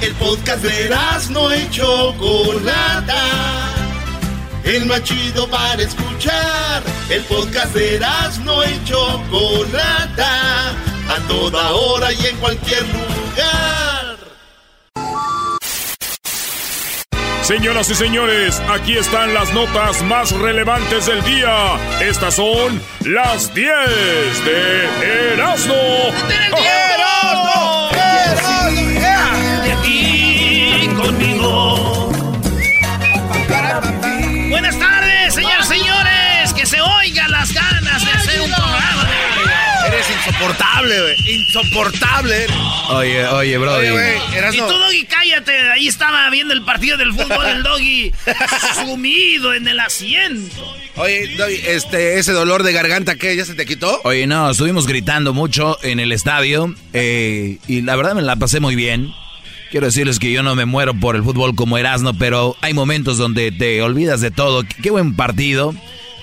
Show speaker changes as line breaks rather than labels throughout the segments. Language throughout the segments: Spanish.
El podcast de no y Chocolata. El más chido para escuchar. El podcast de no y Chocolata. A toda hora y en cualquier lugar.
Señoras y señores, aquí están las notas más relevantes del día. Estas son las 10 de Erasmo.
¡Erasmo!
Insoportable, güey. Insoportable.
Oye, oye, Brody.
Oye, güey, eras
Y tú, Doggy, cállate. Ahí estaba viendo el partido del fútbol del Doggy. Sumido en el asiento.
Oye, Doggy, este, ese dolor de garganta, ¿qué? ¿Ya se te quitó?
Oye, no, estuvimos gritando mucho en el estadio eh, y la verdad me la pasé muy bien. Quiero decirles que yo no me muero por el fútbol como Erasmo, pero hay momentos donde te olvidas de todo. Qué buen partido,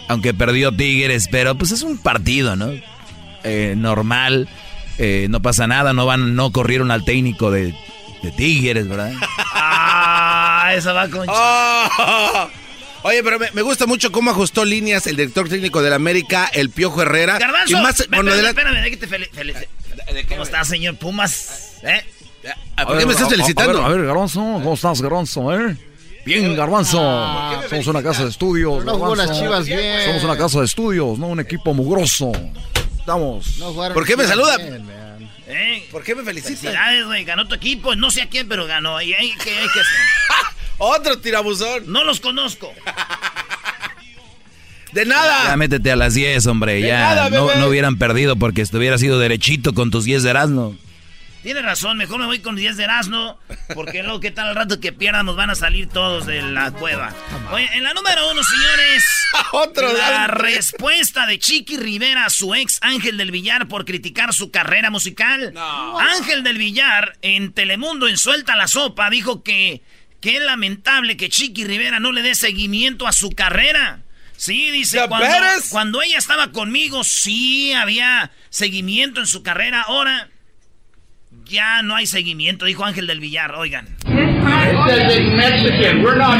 aunque perdió Tigres, pero pues es un partido, ¿no? Eh, normal, eh, no pasa nada, no van, no corrieron al técnico de, de Tigres, ¿verdad?
Ah, esa va con...
Oh. Oye, pero me, me gusta mucho cómo ajustó líneas el director técnico del América, el Piojo Herrera.
Garbanzo,
y más,
ven,
bueno,
espérame,
de la-
espérame, de que te fel- fel- ¿Cómo está, señor Pumas? ¿Eh?
Ah, ¿Por qué me estás felicitando?
A ver, Garbanzo, ¿cómo estás, Garbanzo, eh? Bien, Garbanzo. Somos una casa de estudios.
No jugó las Chivas bien.
Somos una casa de estudios, no un equipo mugroso. Estamos.
No jugaron
¿Por qué me saluda?
Bien.
¿Eh?
¿Por qué me felicitas?
Felicidades, güey. Ganó tu equipo. No sé a quién, pero ganó. Y hay que, hay que hacer.
Otro tirabuzón.
No los conozco.
De nada.
Ya métete a las 10, hombre,
De
ya.
nada,
no, no hubieran perdido porque estuviera sido derechito con tus 10 de Erasmo.
Tienes razón, mejor me voy con 10 de Erasmo, porque luego qué tal al rato que pierdan nos van a salir todos de la cueva. Oye, en la número uno, señores,
Otro,
la respuesta de Chiqui Rivera a su ex Ángel del Villar por criticar su carrera musical. Ángel del Villar en Telemundo en Suelta la Sopa dijo que, que es lamentable que Chiqui Rivera no le dé seguimiento a su carrera. Sí, dice,
¿Ya
cuando, cuando ella estaba conmigo, sí había seguimiento en su carrera. Ahora ya no hay seguimiento, dijo Ángel del Villar. Oigan.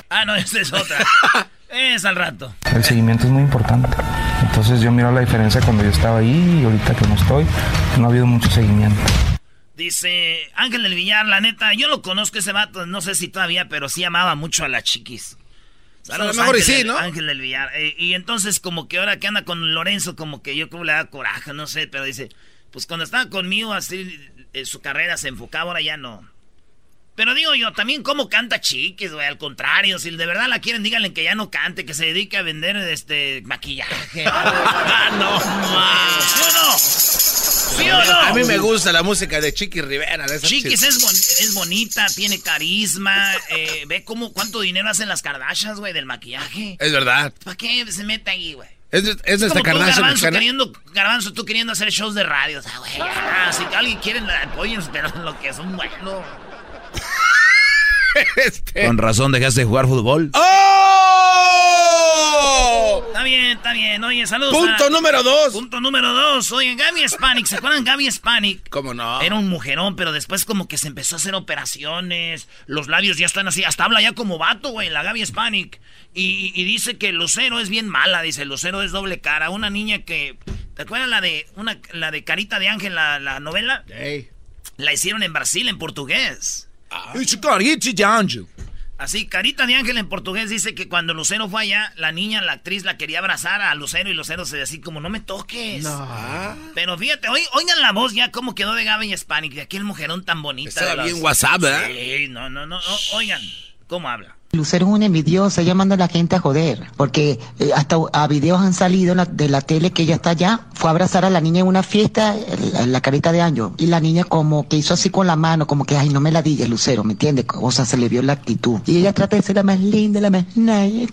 Ah, no, esa es otra. es al rato.
El seguimiento es muy importante. Entonces yo miro la diferencia cuando yo estaba ahí y ahorita que no estoy, no ha habido mucho seguimiento.
Dice Ángel del Villar, la neta, yo lo conozco ese vato, no sé si todavía, pero sí amaba mucho a las chiquis. Saludos,
A lo mejor y
Ángel
sí,
del-
¿no?
Ángel del Villar. Eh, y entonces como que ahora que anda con Lorenzo, como que yo creo le da coraje, no sé, pero dice, pues cuando estaba conmigo así, eh, su carrera se enfocaba, ahora ya no. Pero digo yo, también cómo canta Chiquis, güey, al contrario, si de verdad la quieren, díganle que ya no cante, que se dedique a vender este maquillaje. no, ¿Sí o no? ¿Sí o no?
A mí me gusta la música de Chiqui Rivera. De esas
Chiquis es, bon- es bonita, tiene carisma. eh, ve cómo cuánto dinero hacen las Kardashians, güey, del maquillaje.
Es verdad.
¿Para qué se mete ahí, güey?
Es, es
Es
nuestra
como tú,
Kardashian
Garbanzo, queriendo, Garbanzo, tú queriendo hacer shows de radio. O sea, güey, ya, si alguien quiere, apoyen, pero lo que son buenos.
Este-
Con razón dejaste de jugar fútbol.
¡Oh!
Está bien, está bien. Oye, saludos.
Punto
a-
número dos.
Punto número dos. Oye, Gaby Hispanic, ¿se acuerdan Gaby Hispanic?
¿Cómo no?
Era un mujerón, pero después como que se empezó a hacer operaciones. Los labios ya están así. Hasta habla ya como vato, güey, la Gaby Hispanic. Y, y dice que Lucero es bien mala, dice. Lucero es doble cara. Una niña que... ¿Te acuerdas la de una, la de Carita de Ángel, la, la novela?
Ey.
La hicieron en Brasil, en portugués.
de
Así, Carita de Ángel en portugués dice que cuando Lucero fue allá, la niña, la actriz, la quería abrazar a Lucero y Lucero se decía así como, no me toques. Pero fíjate, oigan la voz ya cómo quedó de Gaby Hispanic, de aquel mujerón tan bonita.
Estaba
las-
bien WhatsApp, ¿verdad?
Sí, no, no, no, no, oigan, ¿cómo habla?
Lucero es una envidiosa, ella manda a la gente a joder, porque eh, hasta a videos han salido la- de la tele que ella está allá, fue a abrazar a la niña en una fiesta, en la carita de año, y la niña como que hizo así con la mano, como que, ay, no me la digas, Lucero, ¿me entiendes? O sea, se le vio la actitud. Y ella trata de ser la más linda, la más nice,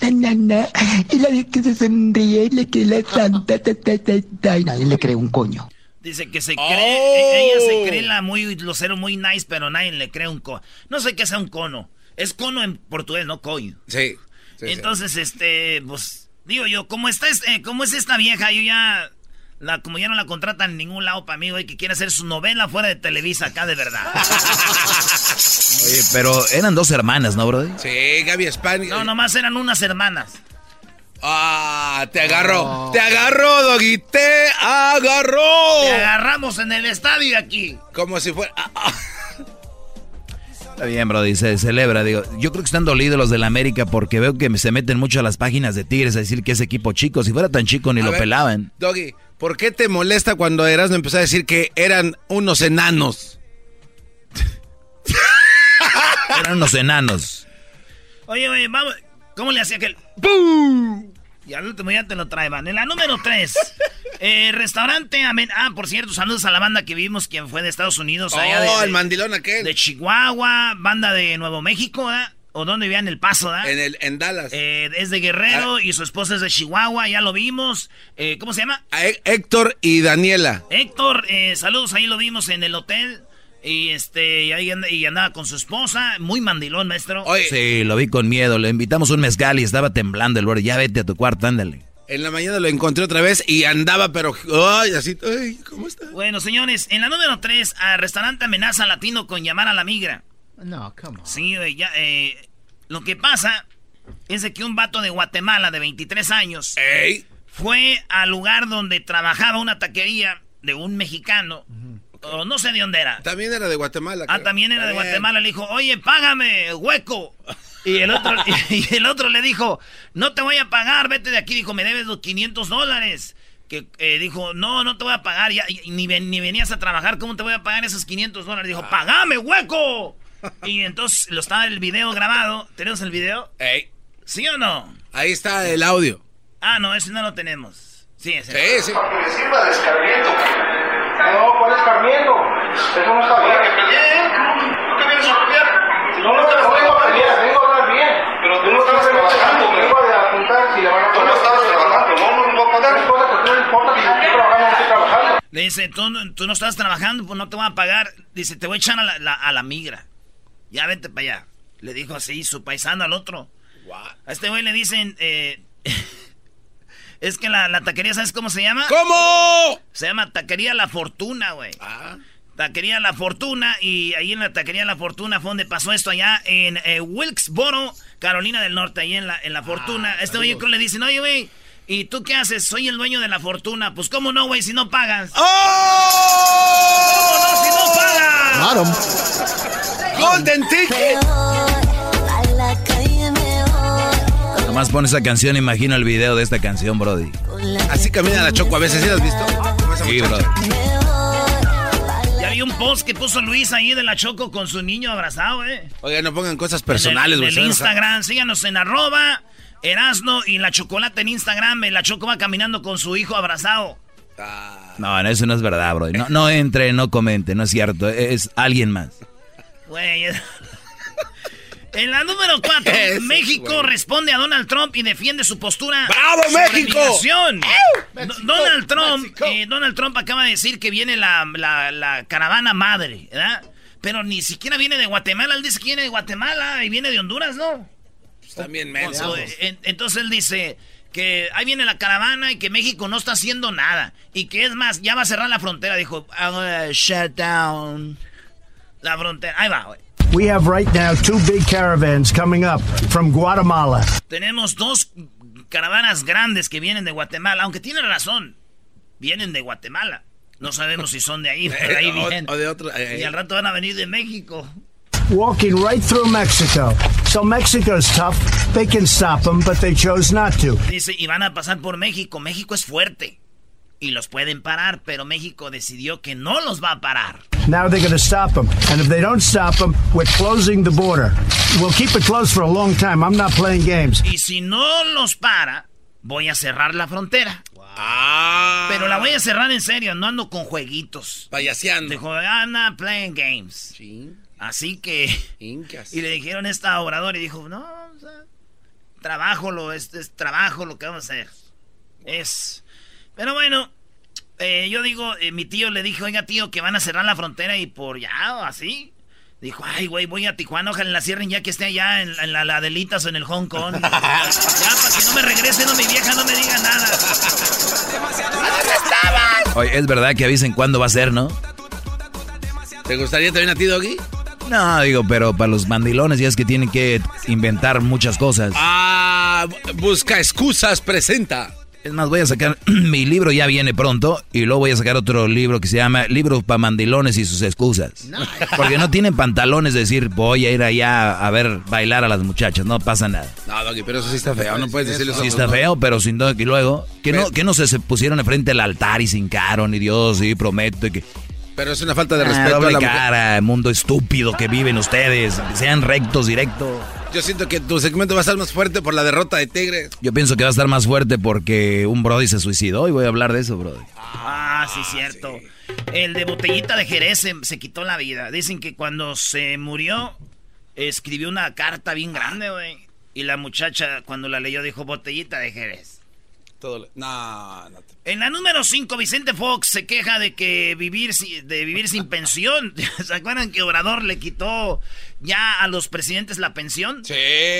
y la vez que se sonríe, y le que la santa, ta, ta, ta, ta, y nadie le cree un coño.
Dice que se cree,
Oh.
ella se cree la muy Lucero muy nice, pero nadie le cree un cono. No sé qué sea un cono. Es cono en portugués, no coño.
Sí. sí, sí.
Entonces, este, pues, digo yo, como está, es- eh, como es esta vieja, yo ya, la, como ya no la contratan en ningún lado para mí, güey, que quiere hacer su novela fuera de Televisa acá de verdad.
Oye, pero eran dos hermanas, ¿no, Brody?
Sí, Gaby Spani.
No, nomás eran unas hermanas.
Ah, te agarró. Te agarró, Doggy. Te agarró.
Te agarramos en el estadio aquí.
Como si fuera. ah, ah.
Está bien, Brody, se celebra. Digo, yo creo que están dolidos los de la América porque veo que se meten mucho a las páginas de Tigres a decir que es equipo chico. Si fuera tan chico ni
A
lo
ver,
pelaban.
Doggy, ¿por qué te molesta cuando Erasmo empezó a decir que eran unos enanos?
Eran unos enanos.
Oye, oye, vamos. ¿Cómo le hacía aquel? ¡Bum! Y al último ya te lo traeban. En la número 3, restaurante Amen. Ah, por cierto, saludos a la banda que vimos, quien fue de Estados Unidos. allá
Oh,
de,
el mandilón aquel.
de Chihuahua, banda de Nuevo México. O donde vivían en El Paso, ¿verdad?
En, el, en Dallas.
Eh, es de Guerrero y su esposa es de Chihuahua, ya lo vimos. Eh, ¿Cómo se llama?
A Héctor y Daniela.
Héctor, eh, saludos, ahí lo vimos en el hotel. Y este, y ahí anda- y andaba con su esposa, muy mandilón, maestro.
Oye,
Sí, lo vi con miedo. Le invitamos un mezcal y estaba temblando el Brody. Ya vete a tu cuarto, ándale.
en la mañana lo encontré otra vez y andaba, pero. Ay, así. Ay, ¿cómo está?
Bueno, señores, en la número 3, a restaurante amenaza latino con llamar a la migra.
No, come on.
Sí, ya, eh, lo que pasa es de que un vato de Guatemala de 23 años
Ey.
fue al lugar donde trabajaba una taquería de un mexicano, o no sé de dónde era.
También era de Guatemala.
Ah,
creo.
también era de. Guatemala. Le dijo, oye, págame, hueco. Y el otro, y el otro le dijo, no te voy a pagar, vete de aquí. Dijo, me debes los 500 dólares. Que eh, dijo, no, no te voy a pagar. Ya, y- ni, ven- ni venías a trabajar, ¿cómo te voy a pagar esos 500 dólares? Dijo, págame, hueco. Y entonces lo estaba el video grabado. ¿Tenemos el video?
Ey.
¿Sí o no?
Ahí está el audio.
Ah, no, ese no lo tenemos. Sí, ese.
Sí, sí.
que me sirva de escarmiento. No, ¿cuál escarmiento? Eso no está bien. que peleé, ¿Tú qué vienes a pelear? No, no te vengo a pelear, vengo a hablar bien. Pero tú no estabas trabajando, Vengo a apuntar si le van a pagar. Tú no estabas trabajando, no, no me va a pagar. No importa, que no importa que yo estoy trabajando, no estoy trabajando.
Le dice, tú, no- tú no estás trabajando, pues no te voy a pagar. Dice, te voy a echar a la, la- a la migra. Ya vete para allá. Le dijo así su paisano al otro. A este güey le dicen, eh, es que la, la taquería, ¿sabes cómo se llama?
¿Cómo?
Se llama Taquería La Fortuna, güey.
Ah.
Taquería La Fortuna y ahí en la Taquería La Fortuna fue donde pasó esto allá en eh, Wilkesboro, Carolina del Norte, ahí en la, en la Fortuna. este güey le dicen, oye, güey, ¿y tú qué haces? Soy el dueño de La Fortuna. Pues, ¿cómo no, güey, si no pagas? ¿Cómo no, si no pagas?
'em.
Golden Ticket.
Nomás pon esa canción, imagino el video de esta canción, Brody.
Así camina la Choco a veces, ¿sí lo has visto?
Sí. Brody.
Ya vi un post que puso Luis ahí de la Choco con su niño abrazado, eh.
Oiga, no pongan cosas
En
personales,
el,
güey.
en el Instagram, síganos en arroba Erasno y la chocolate en Instagram. La Choco va caminando con su hijo abrazado.
No, no, eso no es verdad, Brody. No, no entre, no comente, no es cierto. Es alguien más.
Güey. En la número 4,
Eso,
México responde a Donald Trump y defiende su postura.
¡Bravo, México!
Do- Donald Trump, eh, Donald Trump acaba de decir que viene la, la- la caravana madre, ¿verdad? Pero ni siquiera viene de Guatemala. Él dice que viene de Guatemala y viene de Honduras, ¿no?
También menso.
Eh, en- Entonces él dice que ahí viene la caravana y que México no está haciendo nada. Y que es más, ya va a cerrar la frontera. Dijo, shut down la frontera. Ahí va, güey.
We have right now two big caravans coming up from Guatemala.
Tenemos dos caravanas grandes que vienen de Guatemala, aunque tiene razón. Vienen de Guatemala. No sabemos si son de ahí, pero ahí vienen.
o de otro, eh,
Y al rato van a venir de México.
Walking right through Mexico. So Mexico's tough. They can stop them, but they chose not to.
Dice, y van a pasar por México. México es fuerte. Y los pueden parar, pero México decidió que no los va a parar.
Now they're going to stop them. And if they don't stop them, we're closing the border. We'll keep it closed for a long time. I'm not playing games.
Y si no los para, voy a cerrar la frontera.
Ah.
Pero la voy a cerrar en serio, no ando con jueguitos.
Payaseando.
Dijo, I'm not playing games.
Sí.
Así que...
Incas.
Y le dijeron esta obrador y dijo, no, o sea, trabajo, lo, es, es trabajo lo que vamos a hacer. Es... Pero bueno, eh, yo digo, eh, mi tío le dijo, oiga tío, que van a cerrar la frontera y por ya, o así. Dijo, ay, güey, voy a Tijuana, ojalá la cierren ya que esté allá en, en la, la Adelitas o en el Hong Kong. ya, para que no me regrese, no mi vieja no me diga nada.
Oye, es verdad que avisen cuándo va a ser, ¿no?
¿Te gustaría también a ti, Doggy?
No, digo, pero para los mandilones ya es que tienen que inventar muchas cosas.
Ah, busca excusas, presenta.
Es más, voy a sacar, mi libro ya viene pronto y luego voy a sacar otro libro que se llama Libros para mandilones y sus excusas. Porque no tienen pantalones de decir, voy a ir allá a ver bailar a las muchachas, no pasa nada.
No, Doggy, pero eso sí está feo, no puedes decirle eso.
Sí está feo, pero sin duda que luego, que no, que no se, se pusieron enfrente del altar y se hincaron y Dios, sí, prometo y que...
Pero es una falta de
Ah,
respeto a
doble
la mujer.
cara, mundo estúpido que viven ustedes, sean rectos, directos.
Yo siento que tu segmento va a estar más fuerte por la derrota de Tigres.
Yo pienso que va a estar más fuerte porque un Brody se suicidó y voy a hablar de eso, Brody.
Ah, sí, cierto. El de botellita de Jerez se, se quitó la vida. Dicen que cuando se murió, escribió una carta bien grande, güey. Y la muchacha, cuando la leyó, dijo botellita de Jerez.
Todo le- No, no te-
En la número 5, Vicente Fox se queja de que vivir de vivir sin pensión. ¿Se acuerdan que Obrador le quitó ya a los presidentes la pensión?
Sí.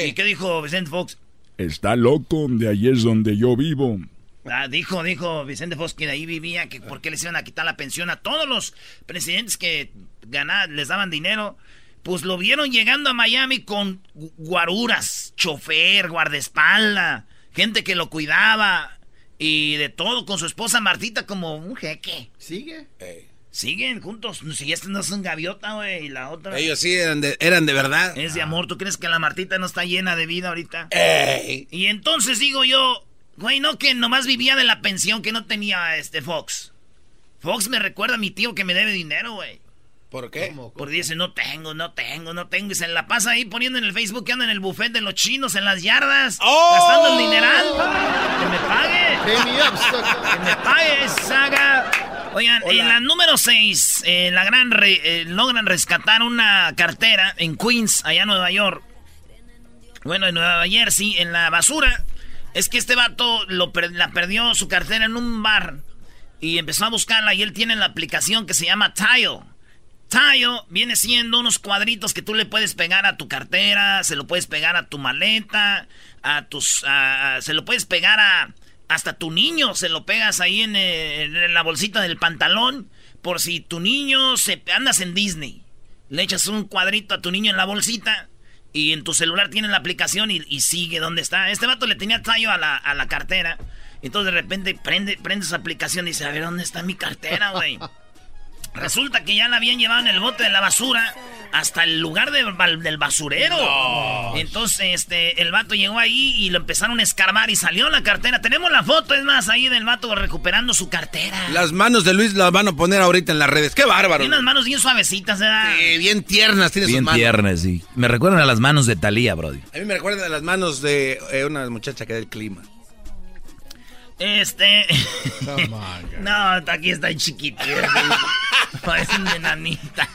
¿Y qué dijo Vicente Fox?
Está loco, de ahí es donde yo vivo.
Ah, dijo, dijo Vicente Fox que de ahí vivía, que por qué les iban a quitar la pensión a todos los presidentes que ganaban, les daban dinero. Pues lo vieron llegando a Miami con gu- guaruras, chofer, guardaespalda, gente que lo cuidaba y de todo, con su esposa Martita como un jeque.
¿Sigue?
Ey.
Siguen juntos. Si este no es un gaviota, güey, y la otra
Ellos sí eran de, eran de verdad.
es de amor. ¿Tú crees que la Martita no está llena de vida ahorita?
Ey.
Y entonces digo yo, güey, no que nomás vivía de la pensión que no tenía este Fox. Fox me recuerda a mi tío que me debe dinero, güey.
¿Por qué?
Porque dice, no tengo, no tengo, no tengo. Y se la pasa ahí poniendo en el Facebook que anda en el buffet de los chinos, en las yardas.
¡Oh!
Gastando el dineral. Que me pague. Que me pague, saga. Oigan, en la número 6, la gran re- eh, logran rescatar una cartera en Queens, allá en Nueva York. Bueno, en Nueva Jersey, en la basura. Es que este vato lo la perdió su cartera en un bar. Y empezó a buscarla y él tiene la aplicación que se llama Tile. Tile viene siendo unos cuadritos que tú le puedes pegar a tu cartera, se lo puedes pegar a tu maleta, a tus, a- se lo puedes pegar a hasta tu niño, se lo pegas ahí en, eh, en la bolsita del pantalón, por si tu niño se andas en Disney, le echas un cuadrito a tu niño en la bolsita y en tu celular tiene la aplicación y, y sigue donde está. Este vato le tenía tallo a la, a la cartera, entonces de repente prende, prende su aplicación y dice, a ver, ¿dónde está mi cartera, güey? Resulta que ya la habían llevado en el bote de la basura hasta el lugar de- del basurero. Entonces, este, el vato llegó ahí y lo empezaron a escarbar y salió la cartera. Tenemos la foto, es más, ahí del vato recuperando su cartera.
Las manos de Luis las van a poner ahorita en las redes. ¡Qué bárbaro!
Tiene unas manos bien suavecitas, ¿verdad?
Sí, bien tiernas tiene sus
Bien
manos.
tiernas, sí. Me recuerdan a las manos de Talía, Brody.
A mí me recuerdan a las manos de eh, una muchacha que da el clima.
Este. no, aquí está el chiquitito. Parece una enanita.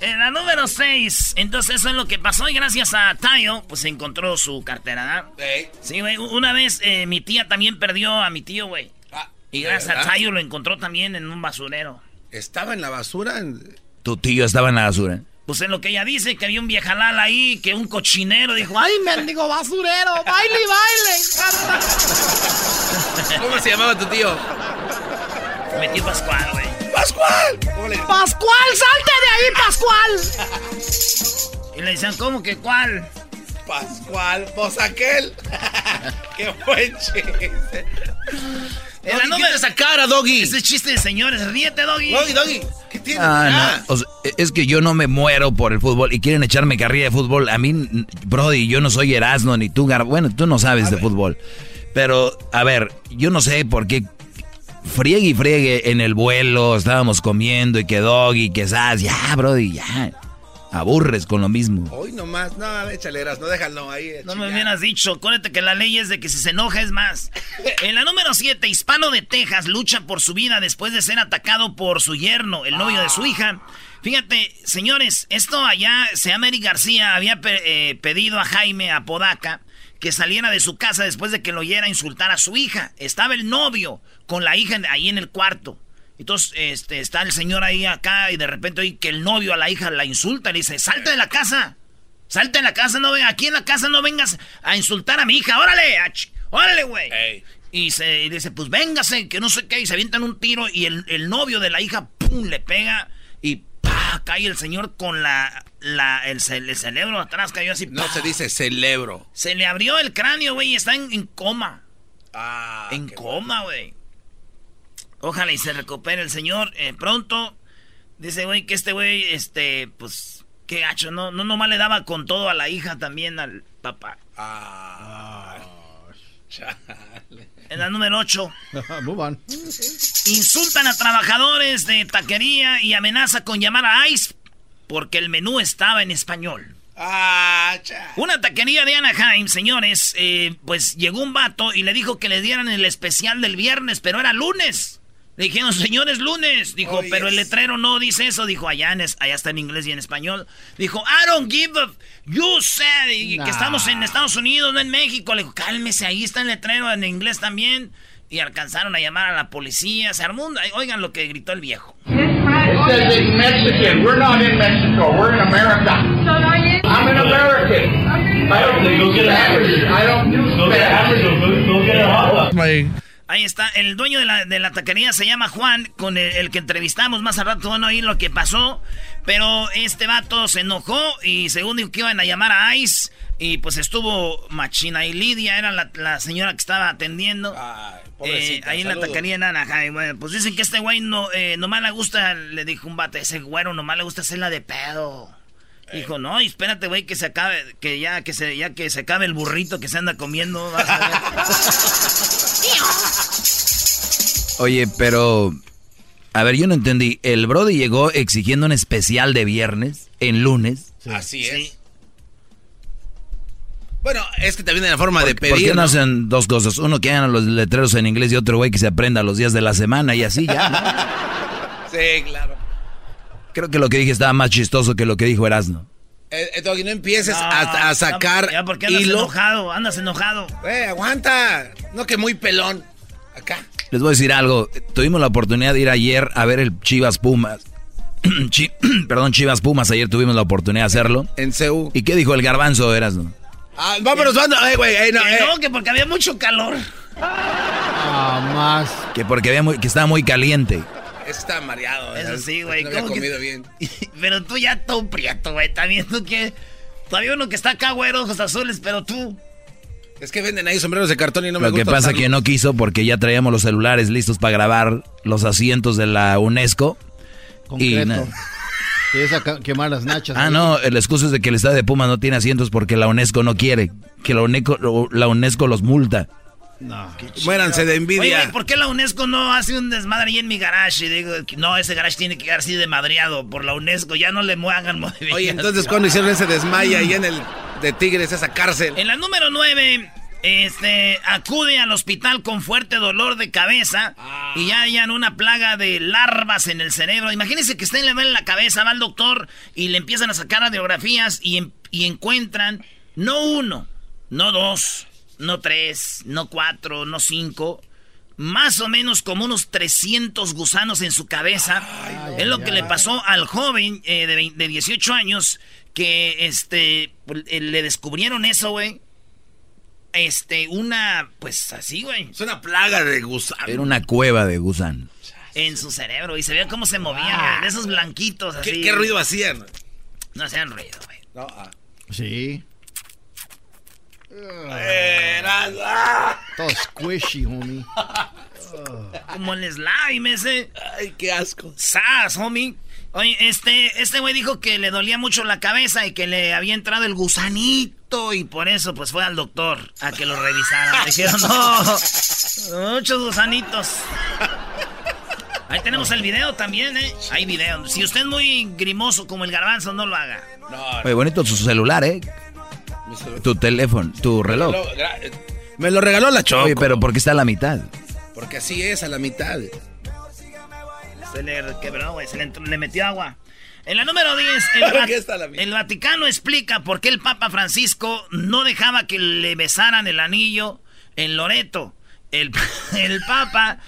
En la número 6, entonces eso es lo que pasó y gracias a Tayo, pues encontró su cartera, ¿verdad? Sí, güey, una vez eh, mi tía también perdió a mi tío, güey. Y
¿de
gracias a? Tayo lo encontró también en un basurero.
¿Estaba en la basura? En-
Tu tío estaba en la basura.
Pues en lo que ella dice, que había un viejalal ahí, que un cochinero dijo, ¡ay, mendigo basurero! ¡Baile y baile!
¿Cómo se llamaba tu tío?
Metió Pascual, güey.
¡Pascual! ¿Cómo le-
¡Pascual, salte de ahí, Pascual! Y le decían, ¿cómo que cuál?
Pascual, pues aquel. ¡Qué buen chiste!
En la número-
esa cara, Doggy.
Ese chiste de señores, ríete, Doggy.
Doggy, Doggy. ¿Qué tiene?
Ah, no. O sea, es que yo no me muero por el fútbol y quieren echarme carrilla de fútbol. A mí, Brody, yo no soy Erasmo ni tú, Gar- Bueno, tú no sabes de fútbol. Pero, a ver, yo no sé por qué friegue y friegue en el vuelo. Estábamos comiendo y que Doggy, que Sas. Ya, Brody, ya. Aburres con lo mismo.
Hoy nomás, no, échale, no déjalo ahí.
No me hubieras dicho, acuérdate que la ley es de que si se enoja es más. En la número 7, hispano de Texas lucha por su vida después de ser atacado por su yerno, el novio de su hija. Fíjate, señores, esto allá, se llama Eric García, había pe- eh, pedido a Jaime Apodaca que saliera de su casa después de que lo oyera insultar a su hija. Estaba el novio con la hija ahí en el cuarto. Entonces, este, está el señor ahí acá y de repente oye que el novio a la hija la insulta, le dice, salte de la casa. Salte de la casa, no aquí en la casa no vengas a insultar a mi hija, órale, órale, güey. Y se y dice, pues véngase, que no sé qué, y se avientan un tiro y el, el novio de la hija, pum, le pega y pa, y el señor con la, la el, ce- el cerebro atrás cayó así.
No
¡pah!
se dice celebro.
Se le abrió el cráneo, güey, y está en, en coma.
Ah,
en coma, güey. Ojalá y se recupere el señor eh, pronto. Dice, güey, que este güey, este, pues, qué gacho, ¿no? No nomás le daba con todo a la hija, también al papá.
Ah,
En la número 8.
Move on.
Insultan a trabajadores de taquería y amenaza con llamar a ICE porque el menú estaba en español.
Ah.
Una taquería de Anaheim, señores, eh, pues llegó un vato y le dijo que le dieran el especial del viernes, pero era lunes. Le dijeron, señores, lunes. Dijo,
Oh,
pero el letrero no dice eso. Dijo, allá, en es- allá está en inglés y en español. Dijo, I don't give a... You said
Nah.
que estamos en Estados Unidos, no en México. Le dijo, cálmese, ahí está el letrero en inglés también. Y alcanzaron a llamar a la policía. Se armó un- Oigan lo que gritó el viejo.
American.
Ahí está, el dueño de la, de la taquería se llama Juan, con el, el que entrevistamos más al rato van a oír lo que pasó, pero este vato se enojó y según dijo que iban a llamar a ICE y pues estuvo Machina y Lidia, era la, la señora que estaba atendiendo.
Ay,
eh, ahí en la taquería en Anaheim. Bueno, pues dicen que este güey no, eh, nomás le gusta, le dijo un vato, ese güero nomás le gusta hacerla de pedo. Dijo, no, y espérate, güey, que se acabe, que ya que se, ya que se acabe el burrito que se anda comiendo, vas a ver.
Oye, pero. A ver, yo no entendí. El Brody llegó exigiendo un especial de viernes en lunes.
Así es.
Sí.
Bueno, es que también hay la forma de
¿Por
pedir.
qué no
¿no?
hacen dos cosas? Uno que hagan los letreros en inglés y otro güey que se aprenda los días de la semana y así ya. ¿no?
Sí, claro.
Creo que lo que dije estaba más chistoso que lo que dijo Erasmo.
Eh, eh, Doggy, no empieces
No,
a, a sacar
Ya, porque andas
hilo.
enojado, andas enojado.
Eh, aguanta. No que muy pelón. Acá.
Les voy a decir algo. Tuvimos la oportunidad de ir ayer a ver el Chivas Pumas. Chi- Perdón, Chivas Pumas. Ayer tuvimos la oportunidad de hacerlo.
En CU.
¿Y qué dijo el garbanzo, Erasmo?
Ah, vámonos, banda. Eh, güey, eh, no,
Que
eh.
no, que porque había mucho calor.
Ah, más.
Que porque había muy- que estaba muy caliente.
Ese está mareado.
Eso
eh.
sí, güey.
No había
¿cómo que-
comido bien.
Pero tú ya todo prieto, güey. También tú que... Todavía uno que está acá, güey, ojos azules, pero tú...
Es que venden ahí sombreros de cartón y no me
Lo que
gusta
pasa
usarlos.
que no quiso porque ya traíamos los celulares listos para grabar los asientos de la UNESCO. Y
Concreto.
na-
Te vas a ca- quemar las nachas.
Ah,
ahí.
no, el excusa es de que el estadio de Pumas no tiene asientos porque la UNESCO no quiere. Que la UNESCO, la UNESCO los multa.
No.
Muéranse de
Oye,
envidia.
güey, ¿por qué la UNESCO no hace un desmadre ahí en mi garage? Y digo, no, ese garage tiene que quedar así de madreado por la UNESCO. Ya no le movimientos.
Oye, entonces, cuando hicieron ese desmaya ahí en el de Tigres, esa cárcel?
En la número 9, este, acude al hospital con fuerte dolor de cabeza y ya hayan una plaga de larvas en el cerebro. Imagínense que estén le duele la cabeza, va al doctor y le empiezan a sacar radiografías y encuentran no uno, no dos, no tres, no cuatro, no cinco. Más o menos como unos 300 gusanos en su cabeza. es lo que le pasó al joven eh, de, de 18 años que este pues, eh, le descubrieron eso, güey. Este, una, pues así, güey,
Es una plaga de gusanos.
Era una cueva de gusanos.
en su cerebro. Y se veía cómo se movían, güey, de esos blanquitos así.
¿Qué, qué ruido hacían?
No hacían ruido, güey.
No, ah.
Sí.
Ah.
Todo squishy, homie.
Como el slime ese.
Ay, qué asco.
¡Sas, homie! Oye, este, este güey dijo que le dolía mucho la cabeza y que le había entrado el gusanito y por eso pues fue al doctor a que lo revisara. Le dijeron, no, muchos gusanitos. Ahí tenemos el video también, ¿eh? Hay video. Si usted es muy grimoso como el garbanzo, no lo haga.
No,
Oye, bonito su celular, ¿eh? Tu teléfono, tu reloj.
Me lo regaló la Choco.
Oye, pero ¿por qué está a la mitad?
Porque así es, a la mitad.
Se le quebró, güey. Se le, metió agua. En la número 10, el,
¿Por
Va-
qué está la mitad?
el Vaticano explica por qué el Papa Francisco no dejaba que le besaran el anillo en Loreto. El, el Papa,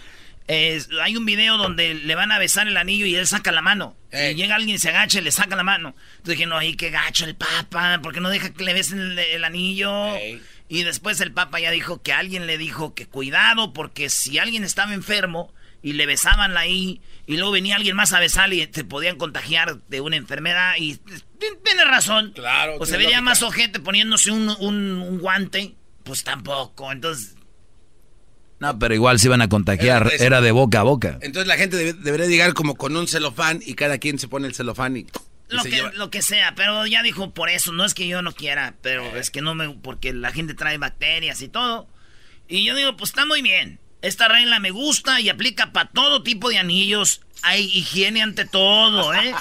eh, hay un video donde le van a besar el anillo y él saca la mano.
Ey.
Y llega alguien, se agacha y le saca la mano. Entonces dije, no, ahí qué gacho el Papa, ¿por qué no deja que le besen el, el anillo?
Ey.
Y después el Papa ya dijo que alguien le dijo que cuidado, porque si alguien estaba enfermo, y le besaban ahí y luego venía alguien más a besarle y se podían contagiar de una enfermedad y tiene razón.
Claro.
Pues se vería más ojete poniéndose un, un, un guante, pues tampoco. Entonces,
No, pero igual se iban a contagiar.
Era-
Era de boca a boca.
Entonces la gente debe- debería llegar como con un celofán y cada quien se pone el celofán y, y
lo
se
que,
lleva.
lo que sea, pero ya dijo por eso, no es que yo no quiera, pero es que no me, porque la gente trae bacterias y todo. Y yo digo, pues está muy bien. Esta regla me gusta y aplica para todo tipo de anillos. Hay higiene ante todo, ¿eh?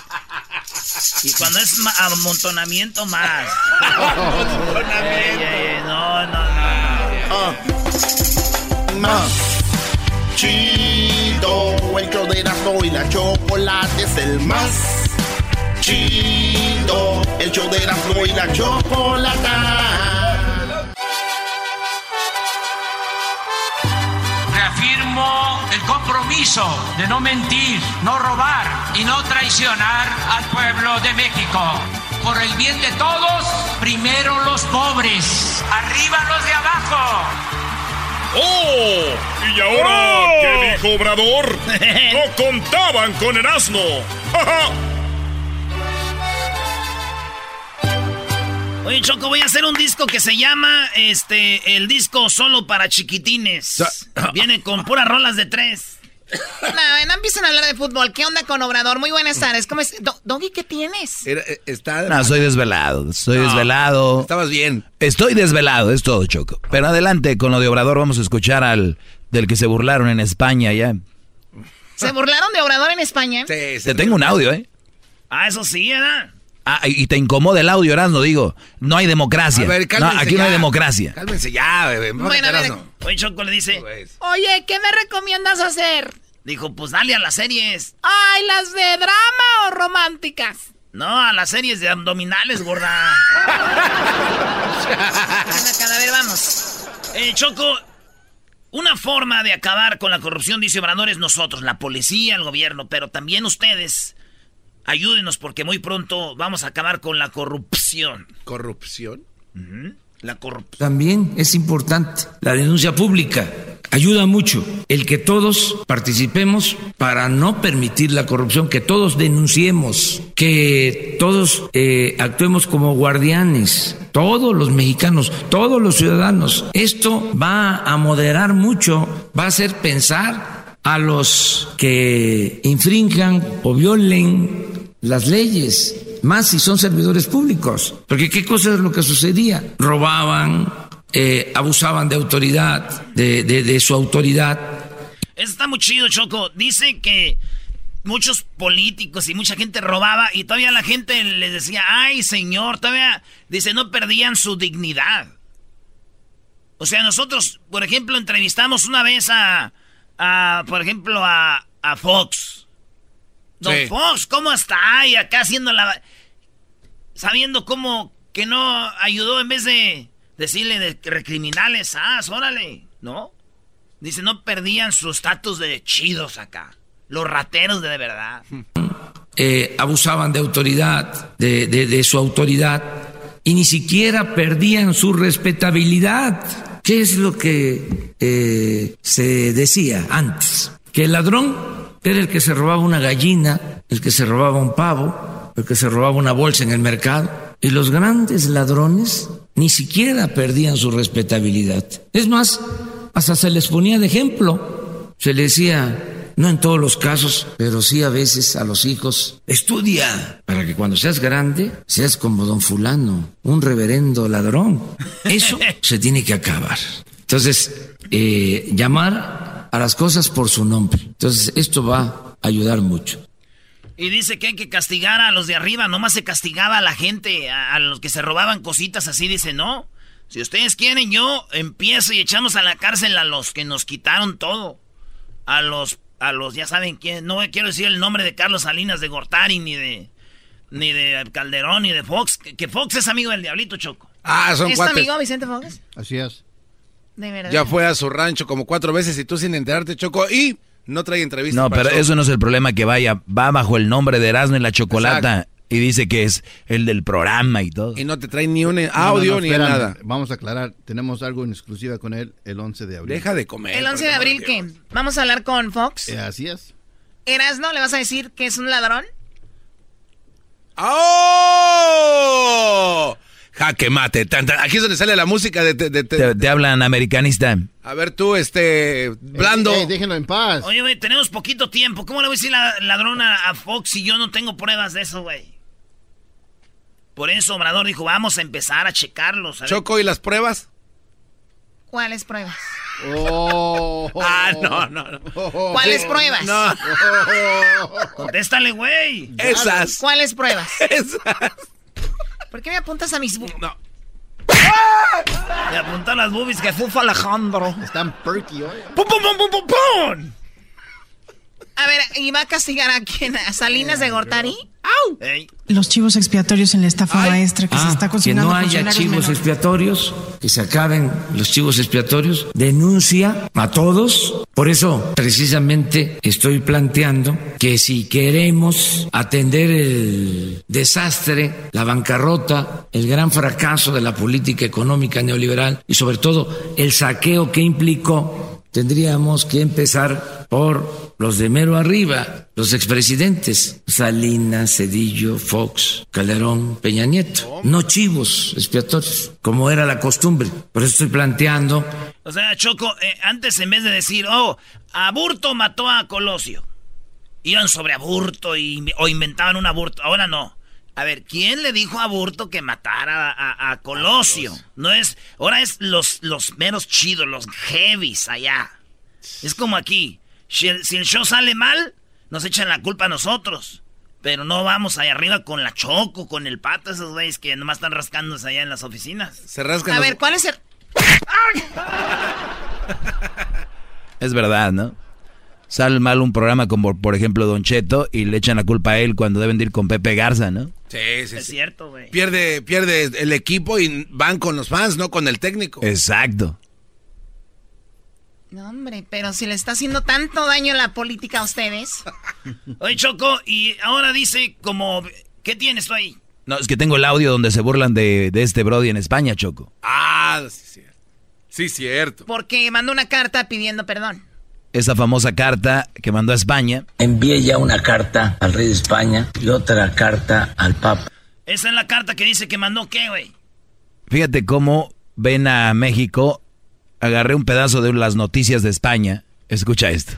Y cuando es ma- amontonamiento más. Ey, ey, ey, no, no, no.
Más chido, el show de y la chocolate es el más chido. El show de Erasmo y la chocolata.
Reafirmo el compromiso de no mentir, no robar y no traicionar al pueblo de México. Por el bien de todos, primero los pobres, arriba los de abajo.
¡Oh! ¿Y ahora
¡Oh!
qué dijo Obrador? ¡No contaban con el asno! ¡Ja, ja!
Oye, Choco, voy a hacer un disco que se llama este el disco solo para chiquitines. Viene con puras rolas de tres.
No, no empiecen a hablar de fútbol. ¿Qué onda con Obrador? Muy buenas tardes. ¿Cómo es? Do- Doggy, ¿qué tienes?
Era- eh, está,
No, soy desvelado. Estoy
No,
desvelado.
Estabas bien.
Estoy desvelado, es todo, Choco. Pero adelante con lo de Obrador, vamos a escuchar al del que se burlaron en España ya.
¿Se burlaron de Obrador en España?
Sí,
Te tengo un audio, ¿eh?
Ah, eso sí, ¿verdad?
Ah, y te incomoda el audio, no digo. No hay democracia.
A ver,
no,
cálmense
aquí no hay democracia.
Cálmense ya, bebé.
Bueno, a ver.
no.
Oye, Choco le dice,
Oye, ¿qué me recomiendas hacer?
dijo, pues dale a las series.
Ay, ¿las de drama o románticas?
No, a las series de abdominales, gorda.
A ver, vamos.
Eh, Choco, una forma de acabar con la corrupción, dice Obrador, es nosotros, la policía, el gobierno, pero también ustedes. Ayúdenos porque muy pronto vamos a acabar con la corrupción.
¿Corrupción?
La corrupción.
También es importante la denuncia pública. Ayuda mucho el que todos participemos para no permitir la corrupción, que todos denunciemos, que todos eh, actuemos como guardianes, todos los mexicanos, todos los ciudadanos. Esto va a moderar mucho, va a hacer pensar a los que infrinjan o violen las leyes, más si son servidores públicos. Porque qué cosa es lo que sucedía. Robaban, eh, abusaban de autoridad, de, de- su autoridad.
Está muy chido, Choco. Dice que muchos políticos y mucha gente robaba y todavía la gente les decía, ay señor, todavía, dice, no perdían su dignidad. O sea, nosotros, por ejemplo, entrevistamos una vez a, a por ejemplo, a, a Fox. Don
Sí.
Fox, ¿cómo está? Y acá haciendo la... Sabiendo cómo que no ayudó en vez de decirle de criminales, ah, órale, ¿no? Dice, no perdían su estatus de chidos acá. Los rateros de, de verdad.
eh, abusaban de autoridad, de, de- de su autoridad, y ni siquiera perdían su respetabilidad. ¿Qué es lo que eh, se decía antes? Que el ladrón era el que se robaba una gallina, el que se robaba un pavo, el que se robaba una bolsa en el mercado. Y los grandes ladrones ni siquiera perdían su respetabilidad. Es más, hasta se les ponía de ejemplo. Se les decía, no en todos los casos, pero sí a veces a los hijos, estudia para que cuando seas grande seas como don fulano, un reverendo ladrón. Eso se tiene que acabar. Entonces, eh, llamar a las cosas por su nombre. Entonces, esto va a ayudar mucho.
Y dice que hay que castigar a los de arriba. Nomás se castigaba a la gente, a, a los que se robaban cositas así. Dice, no. Si ustedes quieren, yo empiezo y echamos a la cárcel a los que nos quitaron todo. A los, a los, ya saben quién. No quiero decir el nombre de Carlos Salinas de Gortari, ni de, ni de Calderón, ni de Fox. Que, que Fox es amigo del Diablito Choco.
Ah, son
¿Es
cuates.
amigo Vicente Fox?
Así es.
De verdad.
Ya fue a su rancho como cuatro veces y tú sin enterarte, Choco. Y no trae entrevistas.
No, pero
show.
eso no es el problema que vaya. Va bajo el nombre de Erasmo y la Chocolata. Y dice que es el del programa y todo.
Y no te trae ni un audio ni nada.
Vamos a aclarar, tenemos algo en exclusiva con él el 11 de abril.
Deja de comer.
¿El 11 de abril qué? ¿Vamos a hablar con Fox?
Eh, así es.
¿Erasno le vas a decir que es un ladrón?
¡Oh! Jaque mate. tan, tan. Aquí es donde sale la música de... de- de-
Te, te hablan americanista.
A ver tú, este... Blando.
Eh, eh, déjenlo en paz.
Oye, güey, tenemos poquito tiempo. ¿Cómo le voy a decir la ladrona a Fox si yo no tengo pruebas de eso, güey? Por eso Obrador dijo, vamos a empezar a checarlos. a.
Choco, ¿y las pruebas?
¿Cuáles pruebas?
Oh.
Ah, no, no, no.
¿Cuáles pruebas?
No.
Contéstale, güey.
Esas.
¿Cuáles pruebas?
Esas.
¿Por qué me apuntas a mis...
No.
Le apuntan las boobies que fufa Alejandro.
Están perky hoy.
¡Pum, pum, pum, pum, pum, pum!
A ver, ¿y va a castigar a quién? ¿A Salinas de Gortari?
Ey.
Los chivos expiatorios en la estafa maestra que se
Ah,
está
que
cocinando
no
a
haya chivos
menores.
expiatorios, que se acaben los chivos expiatorios, denuncia a todos. Por eso, precisamente, estoy planteando que si queremos atender el desastre, la bancarrota, el gran fracaso de la política económica neoliberal y sobre todo el saqueo que implicó, tendríamos que empezar por los de mero arriba, los expresidentes, Salinas, Cedillo, Fox, Calderón, Peña Nieto, no chivos expiatorios, como era la costumbre. Por eso estoy planteando
O sea, Choco, eh, antes en vez de decir, oh, Aburto mató a Colosio, iban sobre Aburto y, o inventaban un aburto. Ahora no. A ver, ¿quién le dijo a Aburto que matara a, a- a Colosio? No es, ahora es los, los meros chidos, los heavies allá. Es como aquí. Si el, si el show sale mal, nos echan la culpa a nosotros. Pero no vamos allá arriba con la Choco, con el pato, esos güeyes que nomás están rascándose allá en las oficinas.
Se rascan
A
los-
ver, ¿cuál es el...?
Es verdad, ¿no? Sale mal un programa como, por ejemplo, Don Cheto y le echan la culpa a él cuando deben de ir con Pepe Garza, ¿no?
Sí, sí,
Es
sí.
cierto, güey.
Pierde, pierde el equipo y van con los fans, no con el técnico.
Exacto.
No, hombre, pero si le está haciendo tanto daño la política a ustedes...
Oye, Choco, y ahora dice como... ¿Qué tienes tú ahí?
No, es que tengo el audio donde se burlan de, de este Brody en España, Choco.
Ah, sí, cierto. Sí, cierto.
Porque mandó una carta pidiendo perdón.
Esa famosa carta que mandó a España.
envié ya una carta al rey de España y otra carta al Papa.
Esa es la carta que dice que mandó qué, güey.
Fíjate cómo ven a México. Agarré un pedazo de las noticias de España. Escucha esto.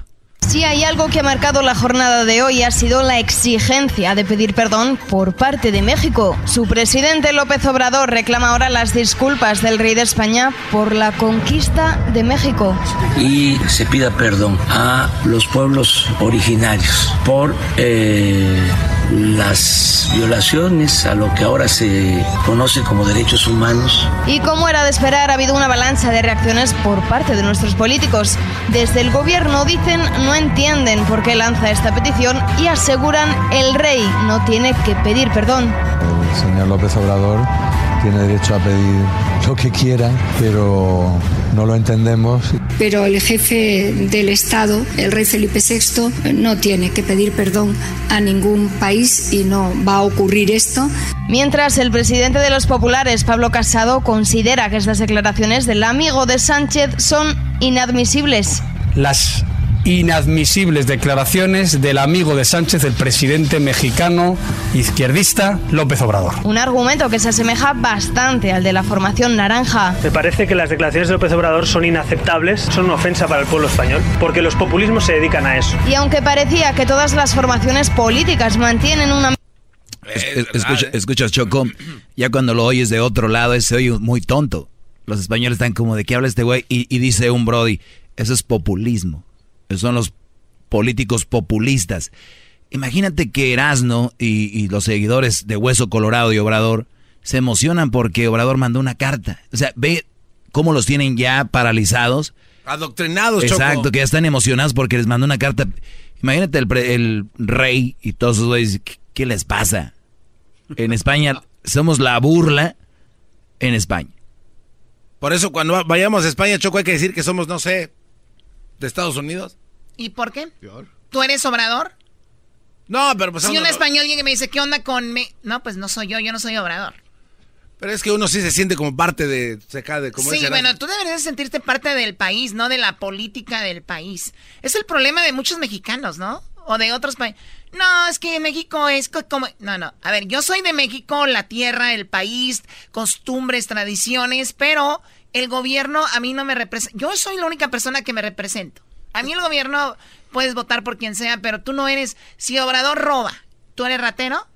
Si hay algo que ha marcado la jornada de hoy ha sido la exigencia de pedir perdón por parte de México. Su presidente López Obrador reclama ahora las disculpas del rey de España por la conquista de México.
y se pida perdón a los pueblos originarios por eh, las violaciones a lo que ahora se conoce como derechos humanos.
Y como era de esperar, ha habido una avalancha de reacciones por parte de nuestros políticos. Desde el gobierno dicen no entienden por qué lanza esta petición y aseguran el rey no tiene que pedir perdón.
El señor López Obrador tiene derecho a pedir lo que quiera, pero no lo entendemos.
Pero el jefe del Estado, el rey Felipe VI, no tiene que pedir perdón a ningún país y no va a ocurrir esto.
Mientras el presidente de los populares, Pablo Casado, considera que estas declaraciones del amigo de Sánchez son inadmisibles.
las inadmisibles declaraciones del amigo de Sánchez, el presidente mexicano izquierdista López Obrador.
Un argumento que se asemeja bastante al de la formación naranja.
Me parece que las declaraciones de López Obrador son inaceptables, son una ofensa para el pueblo español, porque los populismos se dedican a eso.
Y aunque parecía que todas las formaciones políticas mantienen una...
Es- es- escucha- escuchas, Choco. Ya cuando lo oyes de otro lado, se oye muy tonto. Los españoles están como, ¿de qué habla este güey? Y, y dice un Brody, eso es populismo. Son los políticos populistas. Imagínate que Erasno y, y los seguidores de Hueso Colorado y Obrador se emocionan porque Obrador mandó una carta. O sea, ve cómo los tienen ya paralizados.
Adoctrinados, Choco.
Exacto, que ya están emocionados porque les mandó una carta. Imagínate el, pre- el rey y todos esos güeyes, ¿qué, qué les pasa? En España somos la burla en España.
Por eso cuando va- vayamos a España, Choco, hay que decir que somos, no sé, de Estados Unidos.
¿Y por qué? ¿Tú eres obrador?
No, pero pues...
Si un
no-
español llega y me dice, ¿qué onda con me? No, pues no soy yo, yo no soy Obrador.
Pero es que uno sí se siente como parte de... Se cae de como
sí, bueno, tú deberías sentirte parte del país, no de la política del país. Es el problema de muchos mexicanos, ¿no? O de otros países. No, es que México es co- como... No, no. A ver, yo soy de México, la tierra, el país, costumbres, tradiciones, pero el gobierno a mí no me representa. Yo soy la única persona que me represento. A mí el gobierno puedes votar por quien sea, pero tú no eres... Si Obrador roba, ¿tú eres ratero?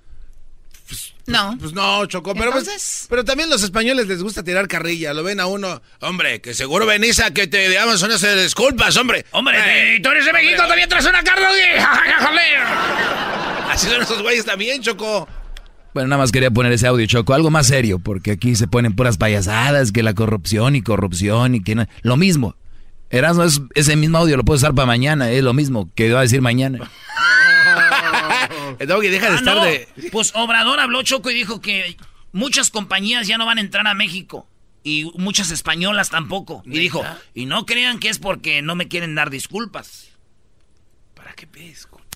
No.
Pues no, Choco, pero, pues-
Entonces-
pero también los españoles les gusta tirar carrilla. Lo ven a uno, hombre, que seguro venís a que te damos unas disculpas, hombre.
Hombre, tú eres de México, también traes una carne.
Así son esos güeyes también, Choco.
Bueno, nada más quería poner ese audio, Choco. Algo más serio, porque aquí se ponen puras payasadas, que la corrupción y corrupción y que no- Lo mismo. Erasmo, es, ese mismo audio lo puedo usar para mañana, es lo mismo que va a decir mañana.
Doggy, deja de
Ah,
estar
no.
de...
Pues Obrador habló Choco y dijo que muchas compañías ya no van a entrar a México. Y muchas españolas tampoco. Y dijo, y no crean que es porque no me quieren dar disculpas.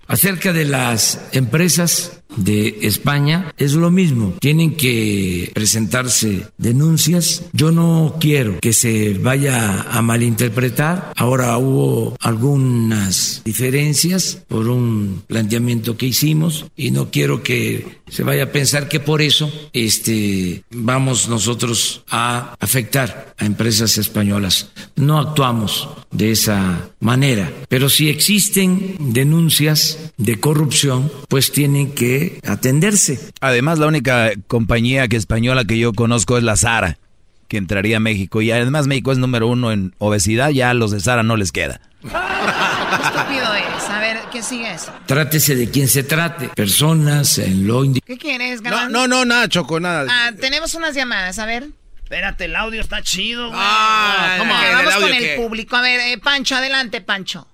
Acerca de las empresas de España, es lo mismo. Tienen que presentarse denuncias. Yo no quiero que se vaya a malinterpretar. Ahora hubo algunas diferencias por un planteamiento que hicimos y no quiero que se vaya a pensar que por eso este, vamos nosotros a afectar a empresas españolas. No actuamos de esa manera, pero si existen denuncias de corrupción, pues tienen que atenderse.
Además, la única compañía que española que yo conozco es la Zara, que entraría a México. Y además México es número uno en obesidad, ya a los de Zara no les queda.
Qué estúpido eres. A ver, ¿qué sigue eso?
Trátese de quien se trate, personas en lo indi-
¿Qué quieres,
No,
galán?
no, no, nada, Choco, nada.
Ah, tenemos unas llamadas, a ver.
Espérate, el audio está chido, güey.
Ah. ¿El
vamos con el
qué?
público. A ver, eh, Pancho, adelante, Pancho.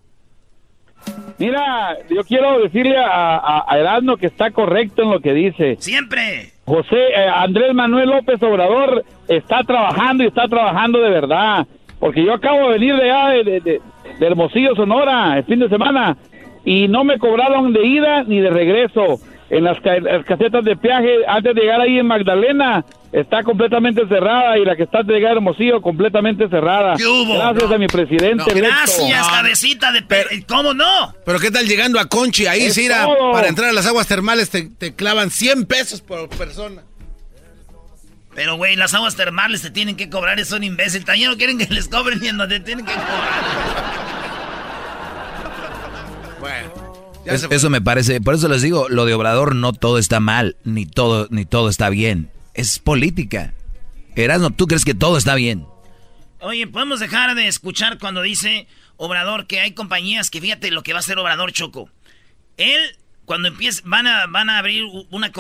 Mira, yo quiero decirle a, a, a Erasmo que está correcto en lo que dice.
Siempre.
José eh, Andrés Manuel López Obrador está trabajando y está trabajando de verdad. Porque yo acabo de venir de allá de, de- de- de Hermosillo, Sonora, el fin de semana, y no me cobraron de ida ni de regreso. En las, ca- las casetas de peaje, antes de llegar ahí en Magdalena, está completamente cerrada y la que está de llegar Hermosillo completamente cerrada.
¿Qué hubo?
Gracias a mi presidente. electo.
Gracias, cabecita de pe- ¿Cómo no?
Pero ¿qué tal llegando a Conchi? Ahí,
Es
Cira,
todo.
para entrar a las aguas termales te, te clavan 100 pesos por persona.
Pero, güey, las aguas termales te tienen que cobrar, es un imbécil. También no quieren que les cobren ni en donde tienen que cobrar.
Bueno.
Es- eso me parece, por eso les digo, lo de Obrador no todo está mal, ni todo, ni todo está bien. Es política. Erasmo, ¿tú crees que todo está bien?
Oye, podemos dejar de escuchar cuando dice Obrador que hay compañías que fíjate lo que va a hacer Obrador Choco. Él, cuando empiece, van a, van a abrir una,